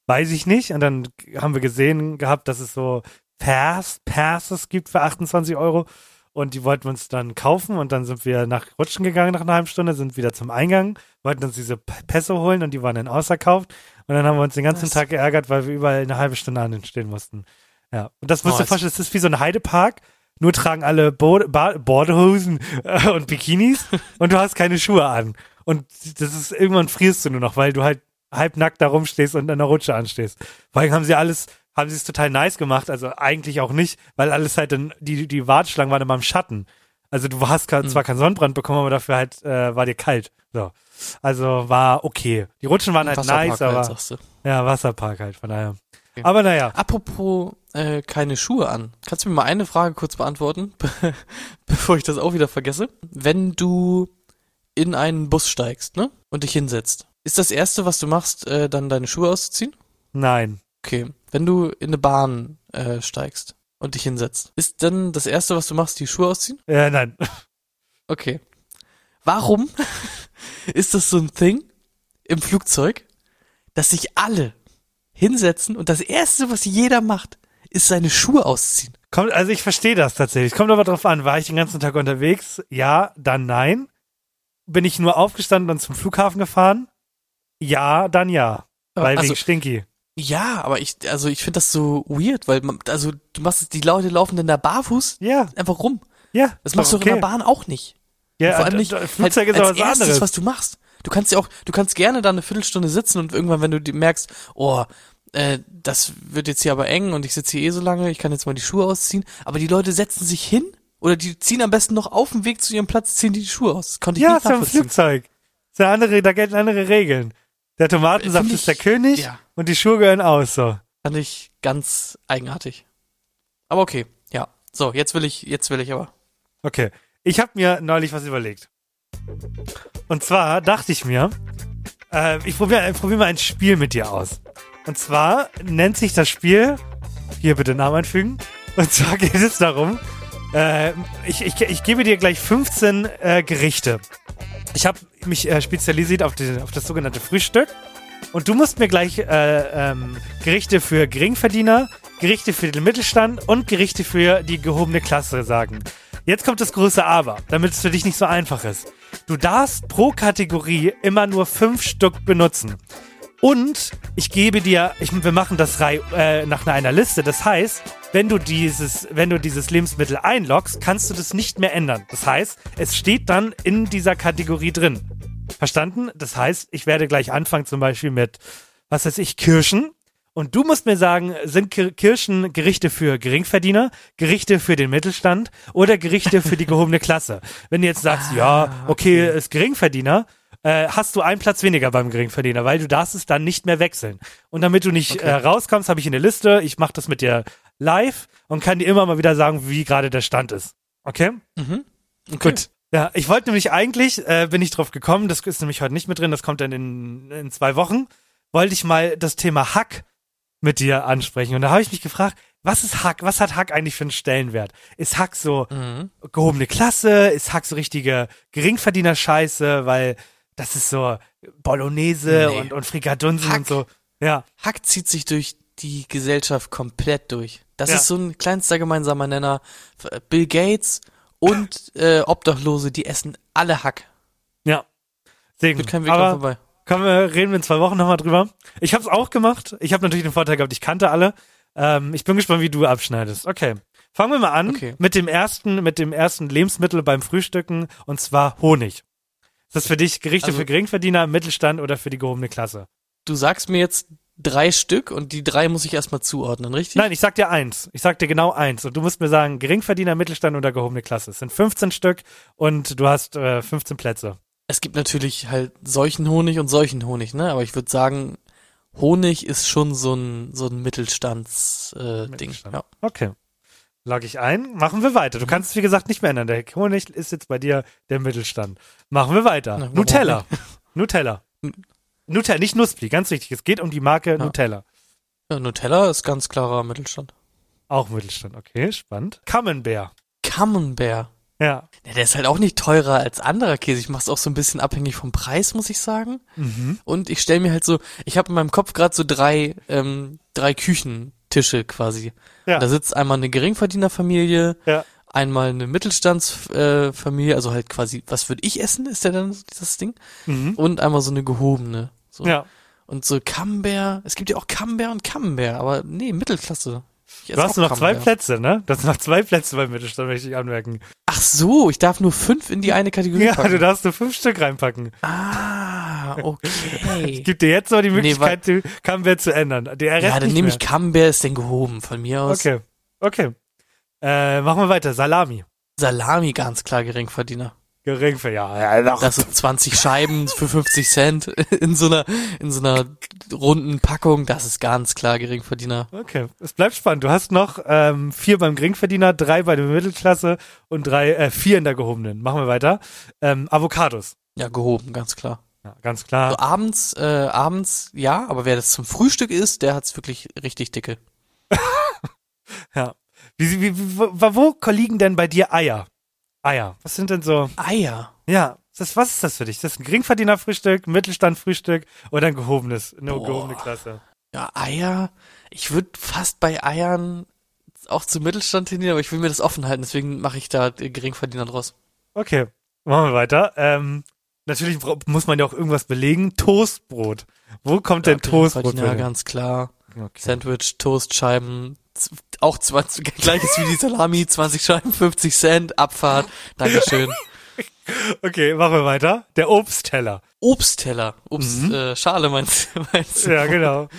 S1: weiß ich nicht. Und dann haben wir gesehen gehabt, dass es so Pass, Passes gibt für 28 Euro und die wollten wir uns dann kaufen und dann sind wir nach Rutschen gegangen nach einer halben Stunde, sind wieder zum Eingang, wollten uns diese Pässe holen und die waren dann ausverkauft und dann haben wir uns den ganzen
S6: Was?
S1: Tag geärgert, weil wir überall eine halbe Stunde an den stehen mussten. Ja. Und das musst
S6: Oh,
S1: du vorstellen, das ist wie so ein Heidepark. Nur tragen alle Bo ba Bordehosen äh, und Bikinis und du hast keine Schuhe an. Und das ist, irgendwann frierst du nur noch, weil du halt halbnackt da rumstehst und an der Rutsche anstehst. Vor allem haben sie alles, haben sie es total nice gemacht, also eigentlich auch nicht, weil alles halt dann, die, die Warteschlangen waren immer im Schatten. Also du hast ka- zwar keinen Sonnenbrand bekommen, aber dafür halt, äh, war dir kalt. So. Also war okay. Die Rutschen waren halt
S6: Wasserpark
S1: nice,
S6: halt,
S1: aber
S6: sagst du.
S1: ja, Wasserpark halt, von daher.
S6: Okay.
S1: Aber naja.
S6: Apropos äh, keine Schuhe an. Kannst du mir mal eine Frage kurz beantworten, bevor ich das auch wieder vergesse? Wenn du in einen Bus steigst, ne? Und dich hinsetzt, ist das erste, was du machst, äh, dann deine Schuhe auszuziehen?
S1: Nein.
S6: Okay. Wenn du in eine Bahn äh, steigst und dich hinsetzt, ist dann das erste, was du machst, die Schuhe ausziehen?
S1: Ja, nein.
S6: Okay. Warum ist das so ein Thing im Flugzeug, dass sich alle hinsetzen und das erste, was jeder macht, ist seine Schuhe ausziehen?
S1: Kommt, also ich verstehe das tatsächlich. Kommt aber drauf an, war ich den ganzen Tag unterwegs? Ja, dann nein. Bin ich nur aufgestanden und zum Flughafen gefahren? Ja, dann ja. Weil
S6: also,
S1: wegen Stinky.
S6: ja, aber ich, also ich finde das so weird, weil man, also du machst es, die Leute laufen dann da barfuß
S1: Ja,
S6: einfach rum.
S1: ja.
S6: Das machst du
S1: okay.
S6: in der Bahn auch nicht.
S1: Ja,
S6: Vor allem nicht.
S1: Flugzeug
S6: halt
S1: ist
S6: als
S1: was
S6: erstes,
S1: anderes.
S6: was du machst. Du kannst ja auch, du kannst gerne da eine Viertelstunde sitzen und irgendwann, wenn du merkst, oh, äh, das wird jetzt hier aber eng und ich sitze hier eh so lange, ich kann jetzt mal die Schuhe ausziehen. Aber die Leute setzen sich hin oder die ziehen am besten noch auf dem Weg zu ihrem Platz, ziehen die die Schuhe aus. Das konnte ich
S1: ja,
S6: nicht
S1: ist ja ein
S6: nachvollziehen.
S1: Flugzeug. Ist andere, da gelten andere Regeln. Der Tomatensaft
S6: Find
S1: ist der
S6: ich-
S1: König
S6: ja.
S1: und die Schuhe gehören aus, so.
S6: Fand ich ganz eigenartig. Aber okay, ja. So, jetzt will ich, jetzt will ich aber.
S1: Okay. Ich habe mir neulich was überlegt. Und zwar dachte ich mir, äh, ich probiere ich probier mal ein Spiel mit dir aus. Und zwar nennt sich das Spiel, hier bitte Namen einfügen, und zwar geht es darum, äh, ich, ich, ich gebe dir gleich 15 äh, Gerichte. Ich habe mich äh, spezialisiert auf, die, auf das sogenannte Frühstück. Und du musst mir gleich äh, ähm, Gerichte für Geringverdiener, Gerichte für den Mittelstand und Gerichte für die gehobene Klasse sagen. Jetzt kommt das große Aber, damit es für dich nicht so einfach ist. Du darfst pro Kategorie immer nur fünf Stück benutzen. Und ich gebe dir, ich, wir machen das rei, äh, nach einer Liste. Das heißt, wenn du dieses, wenn du dieses Lebensmittel einloggst, kannst du das nicht mehr ändern. Das heißt, es steht dann in dieser Kategorie drin. Verstanden? Das heißt, ich werde gleich anfangen, zum Beispiel mit, was weiß ich, Kirschen. Und du musst mir sagen, sind Kir Kirschen Gerichte für Geringverdiener, Gerichte für den Mittelstand oder Gerichte für die gehobene Klasse? Wenn du jetzt sagst, ja, okay, ist Geringverdiener, äh, hast du einen Platz weniger beim Geringverdiener, weil du darfst es dann nicht mehr wechseln. Und damit du nicht
S6: Okay.
S1: äh, rauskommst, habe ich eine Liste. Ich mache das mit dir live und kann dir immer mal wieder sagen, wie gerade der Stand ist. Okay?
S6: Mhm. Okay.
S1: Gut. Ja, ich wollte nämlich eigentlich, äh, bin ich drauf gekommen, das ist nämlich heute nicht mit drin, das kommt dann in, in zwei Wochen, wollte ich mal das Thema Hack mit dir ansprechen. Und da habe ich mich gefragt, was ist Hack? Was hat Hack eigentlich für einen Stellenwert? Ist Hack so
S6: Mhm.
S1: gehobene Klasse? Ist Hack so richtige Geringverdiener-Scheiße? Weil das ist so Bolognese
S6: Nee.
S1: und, und Frikadunsen
S6: Hack.
S1: und so. Ja,
S6: Hack zieht sich durch die Gesellschaft komplett durch. Das
S1: Ja.
S6: ist so ein kleinster gemeinsamer Nenner. Bill Gates und äh, Obdachlose, die essen alle Hack.
S1: ja. Deswegen.
S6: Wird kein Weg
S1: Aber
S6: vorbei.
S1: Kommen wir, reden wir in zwei Wochen nochmal drüber. Ich habe es auch gemacht. Ich habe natürlich den Vorteil gehabt, ich kannte alle. Ähm, ich bin gespannt, wie du abschneidest. Okay. Fangen wir mal an
S6: Okay.
S1: mit dem ersten, mit dem ersten Lebensmittel beim Frühstücken und zwar Honig. Ist das für dich Gerichte
S6: Also-
S1: für Geringverdiener, Mittelstand oder für die gehobene Klasse?
S6: Du sagst mir jetzt drei Stück und die drei muss ich erstmal zuordnen, richtig?
S1: Nein, ich sag dir eins. Ich sag dir genau eins. Und du musst mir sagen, Geringverdiener, Mittelstand oder gehobene Klasse. Es sind 15 Stück und du hast äh, 15 Plätze.
S6: Es gibt natürlich halt solchen Honig und solchen Honig, ne? Aber ich würde sagen, Honig ist schon so ein so ein Mittelstands-Ding. Äh, Ding.
S1: Mittelstand.
S6: ja.
S1: Okay. Log ich ein. Machen wir weiter. Du kannst es, wie gesagt, nicht mehr ändern. Der Honig ist jetzt bei dir der Mittelstand. Machen wir weiter.
S6: Na,
S1: Nutella. Nutella. Nutella, nicht Nussfli, ganz wichtig. Es geht um die Marke Nutella.
S6: ja. Nutella ist ganz klarer Mittelstand.
S1: Auch Mittelstand. Okay, spannend. Camembert.
S6: Camembert.
S1: Ja.
S6: Ja, der ist halt auch nicht teurer als anderer Käse. Ich mach's auch so ein bisschen abhängig vom Preis, muss ich sagen.
S1: Mhm.
S6: Und ich stelle mir halt so, ich habe in meinem Kopf gerade so drei, ähm, drei Küchentische quasi.
S1: Ja.
S6: Da sitzt einmal eine Geringverdienerfamilie,
S1: Ja.
S6: einmal eine Mittelstandsfamilie, äh, also halt quasi, was würde ich essen, ist der dann dieses Ding?
S1: Mhm.
S6: Und einmal so eine gehobene. So.
S1: Ja.
S6: Und so Camembert, es gibt ja auch Camembert und Camembert, aber nee, Mittelklasse.
S1: Du hast nur noch zwei
S6: Camembert.
S1: Plätze, ne? Du hast noch zwei Plätze beim Mittelstand, möchte ich anmerken.
S6: Ach so, ich darf nur fünf in die eine Kategorie
S1: Ja,
S6: packen.
S1: du darfst nur fünf Stück reinpacken.
S6: ah, okay.
S1: Ich gebe dir jetzt noch die
S6: Nee,
S1: Möglichkeit, die Camembert zu ändern. Der Rest
S6: ja, dann nehme ich Camembert, ist denn gehoben von mir aus.
S1: Okay, okay. Äh, machen wir weiter. Salami.
S6: Salami, ganz klar Geringverdiener.
S1: Gering für ja. ja.
S6: Das sind 20 Scheiben für 50 Cent in so einer, in so einer runden Packung. Das ist ganz klar Geringverdiener.
S1: Okay, es bleibt spannend. Du hast noch ähm, vier beim Geringverdiener, drei bei der Mittelklasse und drei, äh, vier in der gehobenen. Machen wir weiter. Ähm, Avocados.
S6: Ja, gehoben, ganz klar.
S1: Ja, ganz klar.
S6: So abends, äh, abends, ja, aber wer das zum Frühstück isst, der hat's wirklich richtig dicke.
S1: Ja. Wie, wie, wie, wo, wo liegen denn bei dir Eier? Eier. Was sind denn so?
S6: Eier.
S1: Ja, das, was ist das für dich? Ist das ein Geringverdienerfrühstück, Mittelstandfrühstück oder ein gehobenes, eine
S6: Boah.
S1: gehobene Klasse?
S6: Ja, Eier. Ich würde fast bei Eiern auch zum Mittelstand tendieren, aber ich will mir das offen halten, deswegen mache ich da Geringverdiener draus.
S1: Okay, machen wir weiter. Ähm, natürlich muss man ja auch irgendwas belegen. Toastbrot. Wo kommt denn Toastbrot? Dich?
S6: ganz klar.
S1: Okay.
S6: Sandwich, Toastscheiben, auch 20, gleiches wie die Salami, 20 Scheiben, 50 Cent, Abfahrt, Dankeschön.
S1: okay, machen wir weiter. Der Obstteller.
S6: Obstteller, Obst,
S1: Mhm.
S6: äh, Schale meinst, meinst du?
S1: Ja, genau.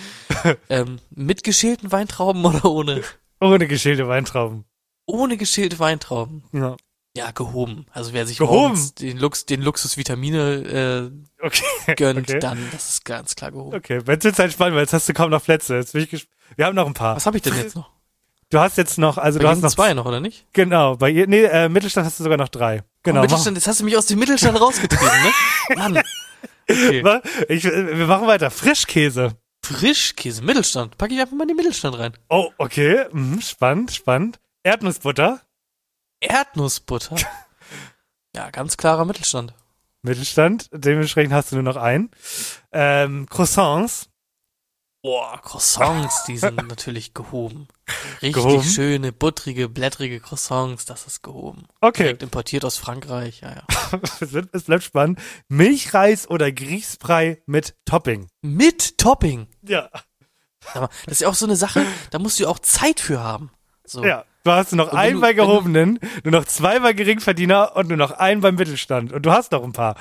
S6: Ähm, mit geschälten Weintrauben oder ohne?
S1: Ohne geschälte Weintrauben.
S6: Ohne geschälte Weintrauben.
S1: Ja.
S6: Ja, gehoben. Also wer sich
S1: Gehoben?
S6: den, Lux, den Luxus Vitamine
S1: Okay.
S6: äh, gönnt,
S1: Okay.
S6: dann das ist ganz klar gehoben.
S1: Okay, jetzt wird's halt spannend, weil jetzt hast du kaum noch Plätze. Jetzt bin ich Wir haben noch ein paar.
S6: Was habe ich denn jetzt noch?
S1: Du hast jetzt noch, also
S6: Bei
S1: du hast noch
S6: zwei noch, oder nicht?
S1: Genau, bei ihr, nee, äh, Mittelstand hast du sogar noch drei. Genau.
S6: Oh, Mittelstand, jetzt hast du mich aus dem Mittelstand rausgetrieben, ne? Mann. Okay.
S1: ich, äh, wir machen weiter. Frischkäse.
S6: Frischkäse, Mittelstand. Packe ich einfach mal in den Mittelstand rein.
S1: Oh, okay. Mhm, spannend, spannend. Erdnussbutter.
S6: Erdnussbutter. ja, ganz klarer Mittelstand.
S1: Mittelstand. Dementsprechend hast du nur noch einen. Ähm, Croissants.
S6: Boah, Croissants, die sind natürlich gehoben. Richtig
S1: Gehoben?
S6: schöne, buttrige, blättrige Croissants, das ist gehoben.
S1: Okay,
S6: Direkt importiert aus Frankreich, ja, ja.
S1: es, wird, es bleibt spannend. Milchreis oder Grießbrei mit Topping.
S6: Mit Topping.
S1: Ja.
S6: Das ist ja auch so eine Sache, da musst du auch Zeit für haben. So.
S1: Ja. Du hast nur noch
S6: Und
S1: einen
S6: du-
S1: bei Gehobenen, nur noch zwei bei Geringverdiener und nur noch einen beim Mittelstand. Und du hast noch ein paar.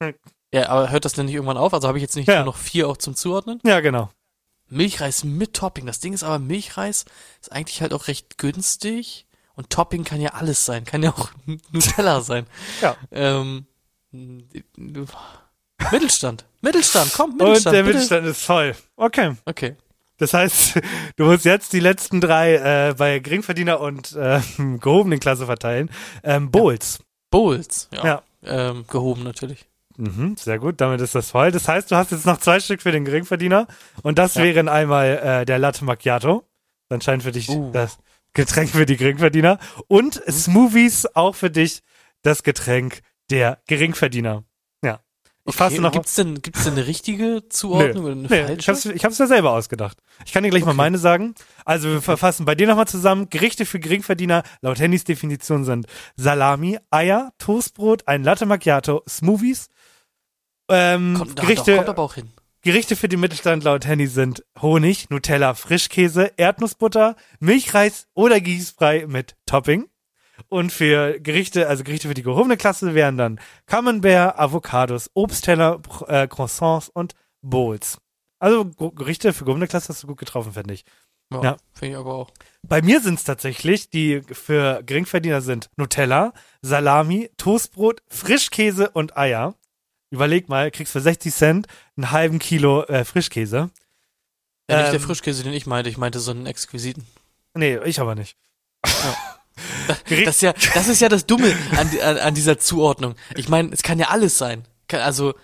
S6: ja, aber hört das denn nicht irgendwann auf? Also habe ich jetzt nicht
S1: Ja.
S6: nur noch vier auch zum Zuordnen?
S1: Ja, genau.
S6: Milchreis mit Topping. Das Ding ist aber, Milchreis ist eigentlich halt auch recht günstig. Und Topping kann ja alles sein. Kann ja auch Nutella sein.
S1: Ja.
S6: Ähm, Mittelstand. Mittelstand, komm,
S1: Und
S6: Mittelstand.
S1: der
S6: bitte.
S1: Mittelstand ist voll. Okay.
S6: Okay.
S1: Das heißt, du musst jetzt die letzten drei äh, bei Geringverdiener und äh, gehobenen Klasse verteilen. Ähm, Bowls.
S6: Bowls. Ja.
S1: Ja.
S6: Ähm, gehoben natürlich.
S1: Mhm, sehr gut, damit ist das voll. Das heißt, du hast jetzt noch zwei Stück für den Geringverdiener und das wären einmal äh, der Latte Macchiato. Dann scheint für dich
S6: Uh.
S1: das Getränk für die Geringverdiener und Smoothies auch für dich das Getränk der Geringverdiener. Ich fasse
S6: okay,
S1: noch
S6: Gibt's denn, gibt's denn eine richtige Zuordnung oder eine
S1: Nee,
S6: falsche?
S1: ich hab's, ich hab's mir selber ausgedacht. Ich kann dir gleich mal
S6: Okay.
S1: meine sagen. Also wir verfassen bei dir nochmal zusammen. Gerichte für Geringverdiener laut Handys Definition sind Salami, Eier, Toastbrot, ein Latte Macchiato, Smoothies. Ähm,
S6: kommt,
S1: Gerichte,
S6: doch, kommt aber auch hin.
S1: Gerichte für den Mittelstand laut Handy sind Honig, Nutella, Frischkäse, Erdnussbutter, Milchreis oder Gießbrei mit Topping. Und für Gerichte, also Gerichte für die gehobene Klasse wären dann Camembert, Avocados, Obstteller, äh, Croissants und Bowls. Also Gerichte für gehobene Klasse hast du gut getroffen, finde ich.
S6: Ja,
S1: ja.
S6: Finde ich aber auch.
S1: Bei mir sind es tatsächlich, die für Geringverdiener sind Nutella, Salami, Toastbrot, Frischkäse und Eier. Überleg mal, kriegst für 60 Cent einen halben Kilo äh, Frischkäse.
S6: Ja, nicht
S1: Ähm,
S6: der Frischkäse, den ich meinte. Ich meinte so einen exquisiten.
S1: Nee, ich aber nicht. Gericht-
S6: Das ist ja, das ist ja das Dumme an, an, an dieser Zuordnung. Ich meine, es kann ja alles sein. Kann- Also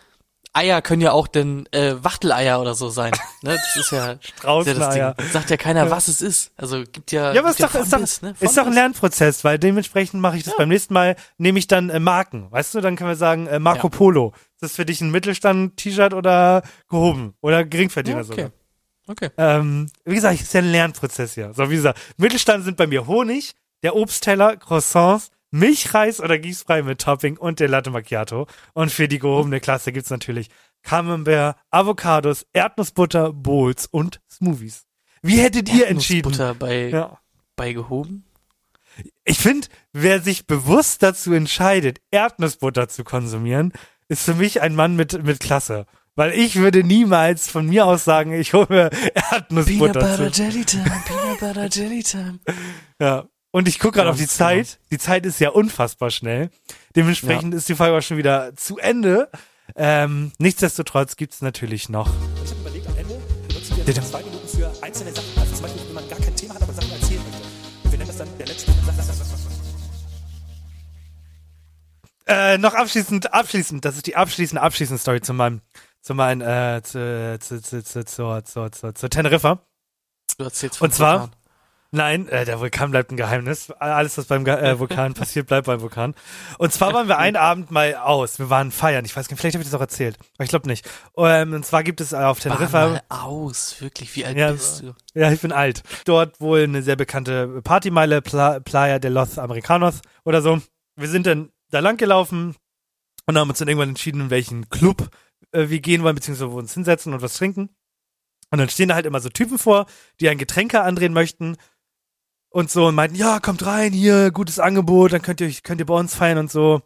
S6: Eier können ja auch denn äh, Wachteleier oder so sein. Ne? Das ist ja, ist ja das
S1: Straußeneier.
S6: Ding. Sagt ja keiner, was es ist. Also gibt ja.
S1: Ja, aber ist
S6: gibt
S1: doch, ist, doch,
S6: Fondis, ne?
S1: ist doch ein. Lernprozess, weil dementsprechend mache ich das beim nächsten Mal, nehme ich dann äh, Marken. Weißt du, dann können wir sagen, äh, Marco
S6: Ja.
S1: Polo. Ist das für dich ein Mittelstand-T-Shirt oder gehoben? Oder Geringverdiener
S6: Ja,
S1: sogar?
S6: okay. Okay.
S1: Ähm, wie gesagt, es ist ja ein Lernprozess hier. So, wie gesagt, Mittelstand sind bei mir Honig, der Obstteller, Croissants, Milchreis oder Gießbrei mit Topping und der Latte Macchiato. Und für die gehobene Klasse gibt's natürlich Camembert, Avocados, Erdnussbutter, Bowls und Smoothies. Wie hättet ihr entschieden?
S6: Butter bei,
S1: Ja.
S6: beigehoben.
S1: Ich finde, wer sich bewusst dazu entscheidet, Erdnussbutter zu konsumieren, ist für mich ein Mann mit, mit Klasse. Weil ich würde niemals von mir aus sagen, ich hole mir
S6: Peanut
S1: Erdnussbutter
S6: Butter
S1: zu.
S6: Jelly Time, Peanut Butter Jelly Time.
S1: Ja. Und ich gucke gerade auf die
S6: genau.
S1: Zeit. Die Zeit ist ja unfassbar schnell. Dementsprechend ist die Folge auch schon wieder zu Ende. Ähm, nichtsdestotrotz gibt's natürlich noch.
S7: Ich habe überlegt, am Ende nutzen wir zwei Minuten für einzelne Sachen. Also zum Beispiel, wenn man gar kein Thema hat, aber Sachen erzählen möchte. Und wir nennen das dann der letzte.
S1: Äh, noch abschließend, abschließend, das ist die abschließende, abschließende Story zu meinem, zu meinem, äh, zu, zu, zu, zu, zu, zu, zu, zu Teneriffa.
S6: Du erzählst von
S1: Und zwar-
S6: Vulkan.
S1: Nein, äh, der Vulkan bleibt ein Geheimnis. Alles, was beim Ge äh, Vulkan passiert, bleibt beim Vulkan. Und zwar waren wir einen Abend mal aus. Wir waren feiern. Ich weiß nicht, vielleicht habe ich das auch erzählt. Aber ich glaube nicht. Ähm, und zwar gibt es äh, auf Teneriffa.
S6: mal aus, wirklich, wie alt
S1: Ja,
S6: bist du?
S1: Ja, ich bin alt. Dort wohl eine sehr bekannte Partymeile, Pla Playa de los Americanos oder so. Wir sind dann da lang gelaufen und haben uns dann irgendwann entschieden, in welchen Club äh, wir gehen wollen, beziehungsweise wo wir uns hinsetzen und was trinken. Und dann stehen da halt immer so Typen vor, die ein Getränke andrehen möchten und so und meinten, ja, kommt rein, hier, gutes Angebot, dann könnt ihr, könnt ihr bei uns feiern und so.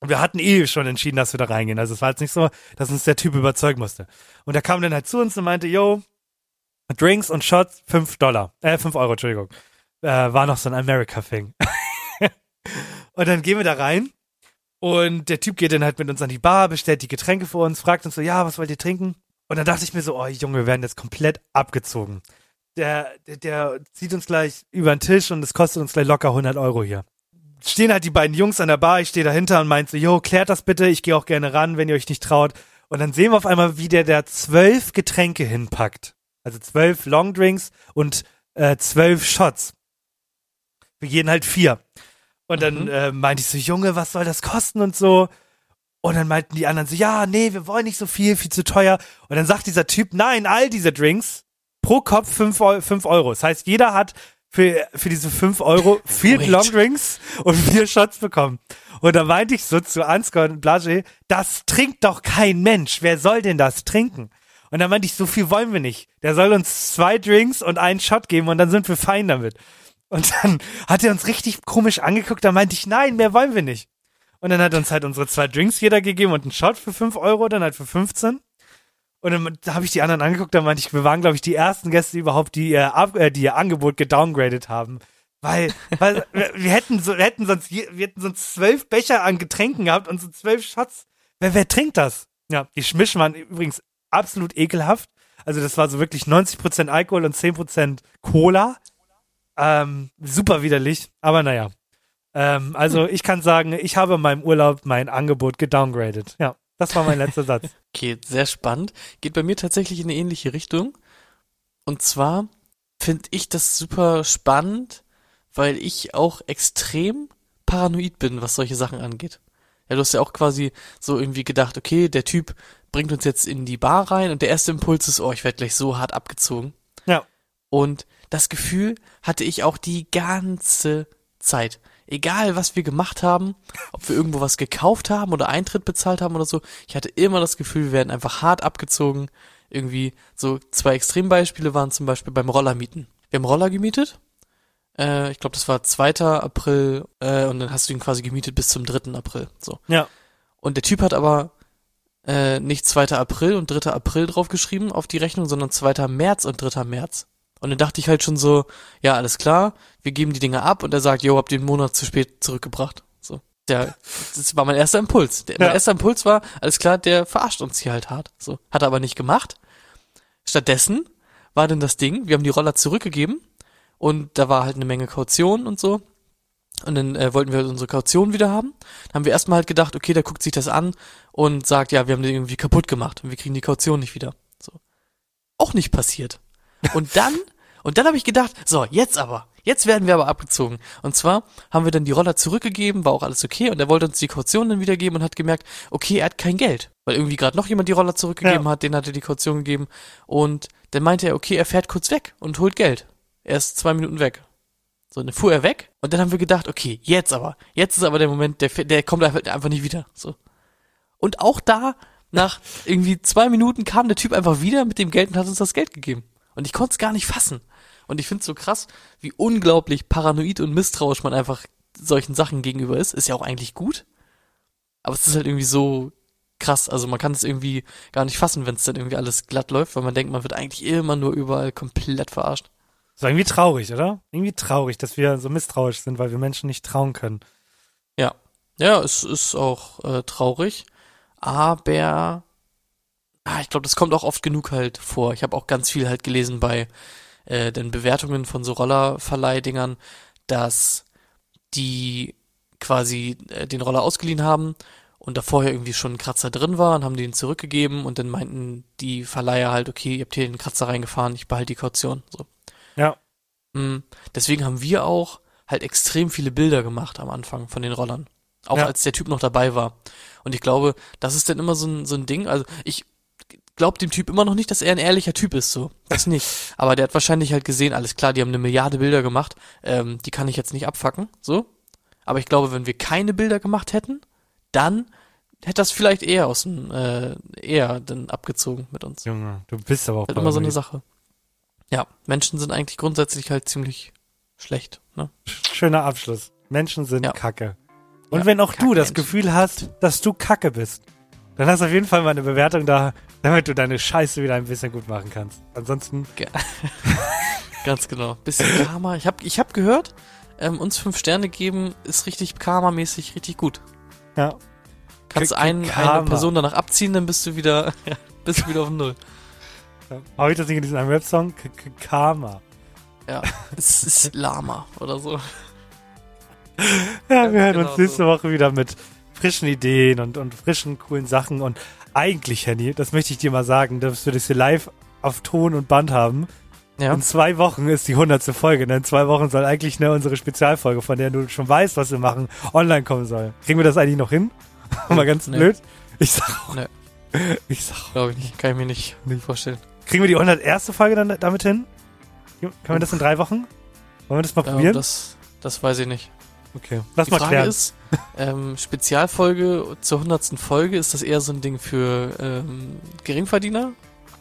S1: Und wir hatten eh schon entschieden, dass wir da reingehen. Also es war jetzt nicht so, dass uns der Typ überzeugen musste. Und er kam dann halt zu uns und meinte, yo, Drinks und Shots, 5 Dollar. Äh, 5 Euro, Entschuldigung. Äh, war noch so ein America-Thing. und dann gehen wir da rein und der Typ geht dann halt mit uns an die Bar, bestellt die Getränke für uns, fragt uns so, ja, was wollt ihr trinken? Und dann dachte ich mir so, oh Junge, wir werden jetzt komplett abgezogen. Der, der, der zieht uns gleich über den Tisch und es kostet uns gleich locker 100 Euro hier. Stehen halt die beiden Jungs an der Bar, ich stehe dahinter und meint so, yo, klärt das bitte, ich gehe auch gerne ran, wenn ihr euch nicht traut. Und dann sehen wir auf einmal, wie der da zwölf Getränke hinpackt. Also zwölf Longdrinks und äh, zwölf Shots. Für jeden halt vier. Und dann
S6: Mhm.
S1: äh, meinte ich so, Junge, was soll das kosten und so. Und dann meinten die anderen so, ja, nee, wir wollen nicht so viel, viel zu teuer. Und dann sagt dieser Typ, nein, all diese Drinks pro Kopf fünf, Eu- fünf Euro. Das heißt, jeder hat für, für diese fünf Euro vier. Longdrinks und vier Shots bekommen. Und da meinte ich so zu Ansgar und Blage, das trinkt doch kein Mensch. Wer soll denn das trinken? Und dann meinte ich, so viel wollen wir nicht. Der soll uns zwei Drinks und einen Shot geben und dann sind wir fein damit. Und dann hat er uns richtig komisch angeguckt, da meinte ich, nein, mehr wollen wir nicht. Und dann hat uns halt unsere zwei Drinks jeder gegeben und einen Shot für 5 Euro, dann halt für 15. Und dann da habe ich die anderen angeguckt, da meinte ich, wir waren, glaube ich, die ersten Gäste überhaupt, die ihr, Ab äh, die ihr Angebot gedowngradet haben. Weil, weil wir, wir hätten so, wir hätten sonst, je- wir hätten sonst zwölf Becher an Getränken gehabt und so zwölf Shots. Wer, wer trinkt das? Ja, die Schmischen waren übrigens absolut ekelhaft. Also das war so wirklich 90% Alkohol und 10% Cola. Ähm, super widerlich, aber naja. Ähm, also ich kann sagen, ich habe in meinem Urlaub mein Angebot gedowngradet. Ja, das war mein letzter Satz.
S6: Okay, sehr spannend. Geht bei mir tatsächlich in eine ähnliche Richtung. Und zwar finde ich das super spannend, weil ich auch extrem paranoid bin, was solche Sachen angeht. Ja, du hast ja auch quasi so irgendwie gedacht, okay, der Typ bringt uns jetzt in die Bar rein und der erste Impuls ist, oh, ich werde gleich so hart abgezogen.
S1: Ja.
S6: Und das Gefühl hatte ich auch die ganze Zeit. Egal, was wir gemacht haben, ob wir irgendwo was gekauft haben oder Eintritt bezahlt haben oder so, ich hatte immer das Gefühl, wir werden einfach hart abgezogen. Irgendwie so zwei Extrembeispiele waren zum Beispiel beim Rollermieten. Wir haben Roller gemietet. Äh, ich glaube, das war 2. April äh, und dann hast du ihn quasi gemietet bis zum 3. April. So.
S1: Ja.
S6: Und der Typ hat aber äh, nicht 2. April und 3. April draufgeschrieben auf die Rechnung, sondern 2. März und 3. März. Und dann dachte ich halt schon so, ja, alles klar, wir geben die Dinge ab und er sagt, habt ihr einen Monat zu spät zurückgebracht. So. Der, das war mein erster Impuls. Der, Mein
S1: Ja.
S6: erster Impuls war, alles klar, der verarscht uns hier halt hart. So. Hat er aber nicht gemacht. Stattdessen war dann das Ding, wir haben die Roller zurückgegeben und da war halt eine Menge Kaution und so. Und dann äh, wollten wir halt unsere Kaution wieder haben. Dann haben wir erstmal halt gedacht, okay, der guckt sich das an und sagt, ja, wir haben den irgendwie kaputt gemacht und wir kriegen die Kaution nicht wieder. So. Auch nicht passiert. Und dann, und dann habe ich gedacht, so, jetzt aber, jetzt werden wir aber abgezogen. Und zwar haben wir dann die Roller zurückgegeben, war auch alles okay und er wollte uns die Kaution dann wiedergeben und hat gemerkt, okay, er hat kein Geld, weil irgendwie gerade noch jemand die Roller zurückgegeben
S1: Ja.
S6: hat, den hat er die Kaution gegeben und dann meinte er, okay, er fährt kurz weg und holt Geld. Er ist zwei Minuten weg. So, dann fuhr er weg und dann haben wir gedacht, okay, jetzt aber, jetzt ist aber der Moment, der, der kommt einfach, einfach nicht wieder. So. Und auch da, nach irgendwie zwei Minuten kam der Typ einfach wieder mit dem Geld und hat uns das Geld gegeben. Und ich konnte es gar nicht fassen. Und ich finde es so krass, wie unglaublich paranoid und misstrauisch man einfach solchen Sachen gegenüber ist. Ist ja auch eigentlich gut. Aber es ist halt irgendwie so krass. Also man kann es irgendwie gar nicht fassen, wenn es dann irgendwie alles glatt läuft, weil man denkt, man wird eigentlich immer nur überall komplett verarscht.
S1: So irgendwie traurig, oder? Irgendwie traurig, dass wir so misstrauisch sind, weil wir Menschen nicht trauen können.
S6: Ja. Ja, es ist auch äh, traurig. Aber ah, ich glaube, das kommt auch oft genug halt vor. Ich habe auch ganz viel halt gelesen bei äh, den Bewertungen von so Rollerverleihdingern, dass die quasi äh, den Roller ausgeliehen haben und da vorher irgendwie schon ein Kratzer drin war und haben den zurückgegeben und dann meinten die Verleiher halt, okay, ihr habt hier den Kratzer reingefahren, ich behalte die Kaution. So.
S1: Ja.
S6: Mm, Deswegen haben wir auch halt extrem viele Bilder gemacht am Anfang von den Rollern. Auch
S1: Ja.
S6: als der Typ noch dabei war. Und ich glaube, das ist dann immer so ein, so ein Ding. Also ich glaube dem Typ immer noch nicht, dass er ein ehrlicher Typ ist, so. Das nicht. Aber der hat wahrscheinlich halt gesehen, alles klar, die haben eine Milliarde Bilder gemacht, ähm, die kann ich jetzt nicht abfacken, so. Aber ich glaube, wenn wir keine Bilder gemacht hätten, dann hätte das vielleicht eher aus dem, äh, eher dann abgezogen mit uns.
S1: Junge, du bist aber auch
S6: Halt immer so eine. Sache. Ja, Menschen sind eigentlich grundsätzlich halt ziemlich schlecht, ne?
S1: Schöner Abschluss. Menschen sind
S6: Ja.
S1: Kacke. Und
S6: Ja,
S1: wenn auch du das
S6: Menschen.
S1: Gefühl hast, dass du Kacke bist, dann hast du auf jeden Fall mal eine Bewertung da, damit du deine Scheiße wieder ein bisschen gut machen kannst. Ansonsten,
S6: Ganz genau. Bisschen Karma. Ich hab, ich hab gehört, ähm, uns fünf Sterne geben ist richtig Karma-mäßig richtig gut.
S1: ja.
S6: Kannst
S1: K-
S6: ein,
S1: Karma.
S6: eine Person danach abziehen, dann bist du wieder, ja, bist du wieder auf Null.
S1: ja. Heute singe ich diesen einen Rap-Song, Karma.
S6: Ja, es ist Lama oder so.
S1: Ja, wir hören
S6: genau
S1: uns nächste
S6: so.
S1: Woche wieder mit frischen Ideen und, und frischen, coolen Sachen. Und eigentlich, Henny, das möchte ich dir mal sagen, dass wir das hier live auf Ton und Band haben.
S6: Ja,
S1: In zwei Wochen ist die hundertste Folge. Ne? In zwei Wochen soll eigentlich ne, unsere Spezialfolge, von der du schon weißt, was wir machen, online kommen soll. Kriegen wir das eigentlich noch hin? mal ganz
S6: Nee.
S1: blöd. Ich sag auch.
S6: Nee.
S1: Ich sag auch.
S6: glaube ich nicht. Kann ich mir nicht, nicht vorstellen.
S1: Kriegen wir die 101. Folge dann damit hin? Können wir das in drei Wochen? Wollen wir das mal
S6: Ja,
S1: probieren?
S6: das, das weiß ich nicht.
S1: Okay. Lass
S6: Die
S1: mal
S6: Frage
S1: klären.
S6: ist, ähm, Spezialfolge zur hundertsten Folge, ist das eher so ein Ding für ähm, Geringverdiener,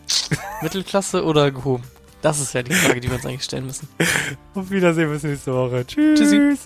S6: Mittelklasse oder gehoben? Das ist ja die Frage, die wir uns eigentlich stellen müssen.
S1: Auf Wiedersehen bis nächste Woche. Tschüss.
S6: Tschüssi.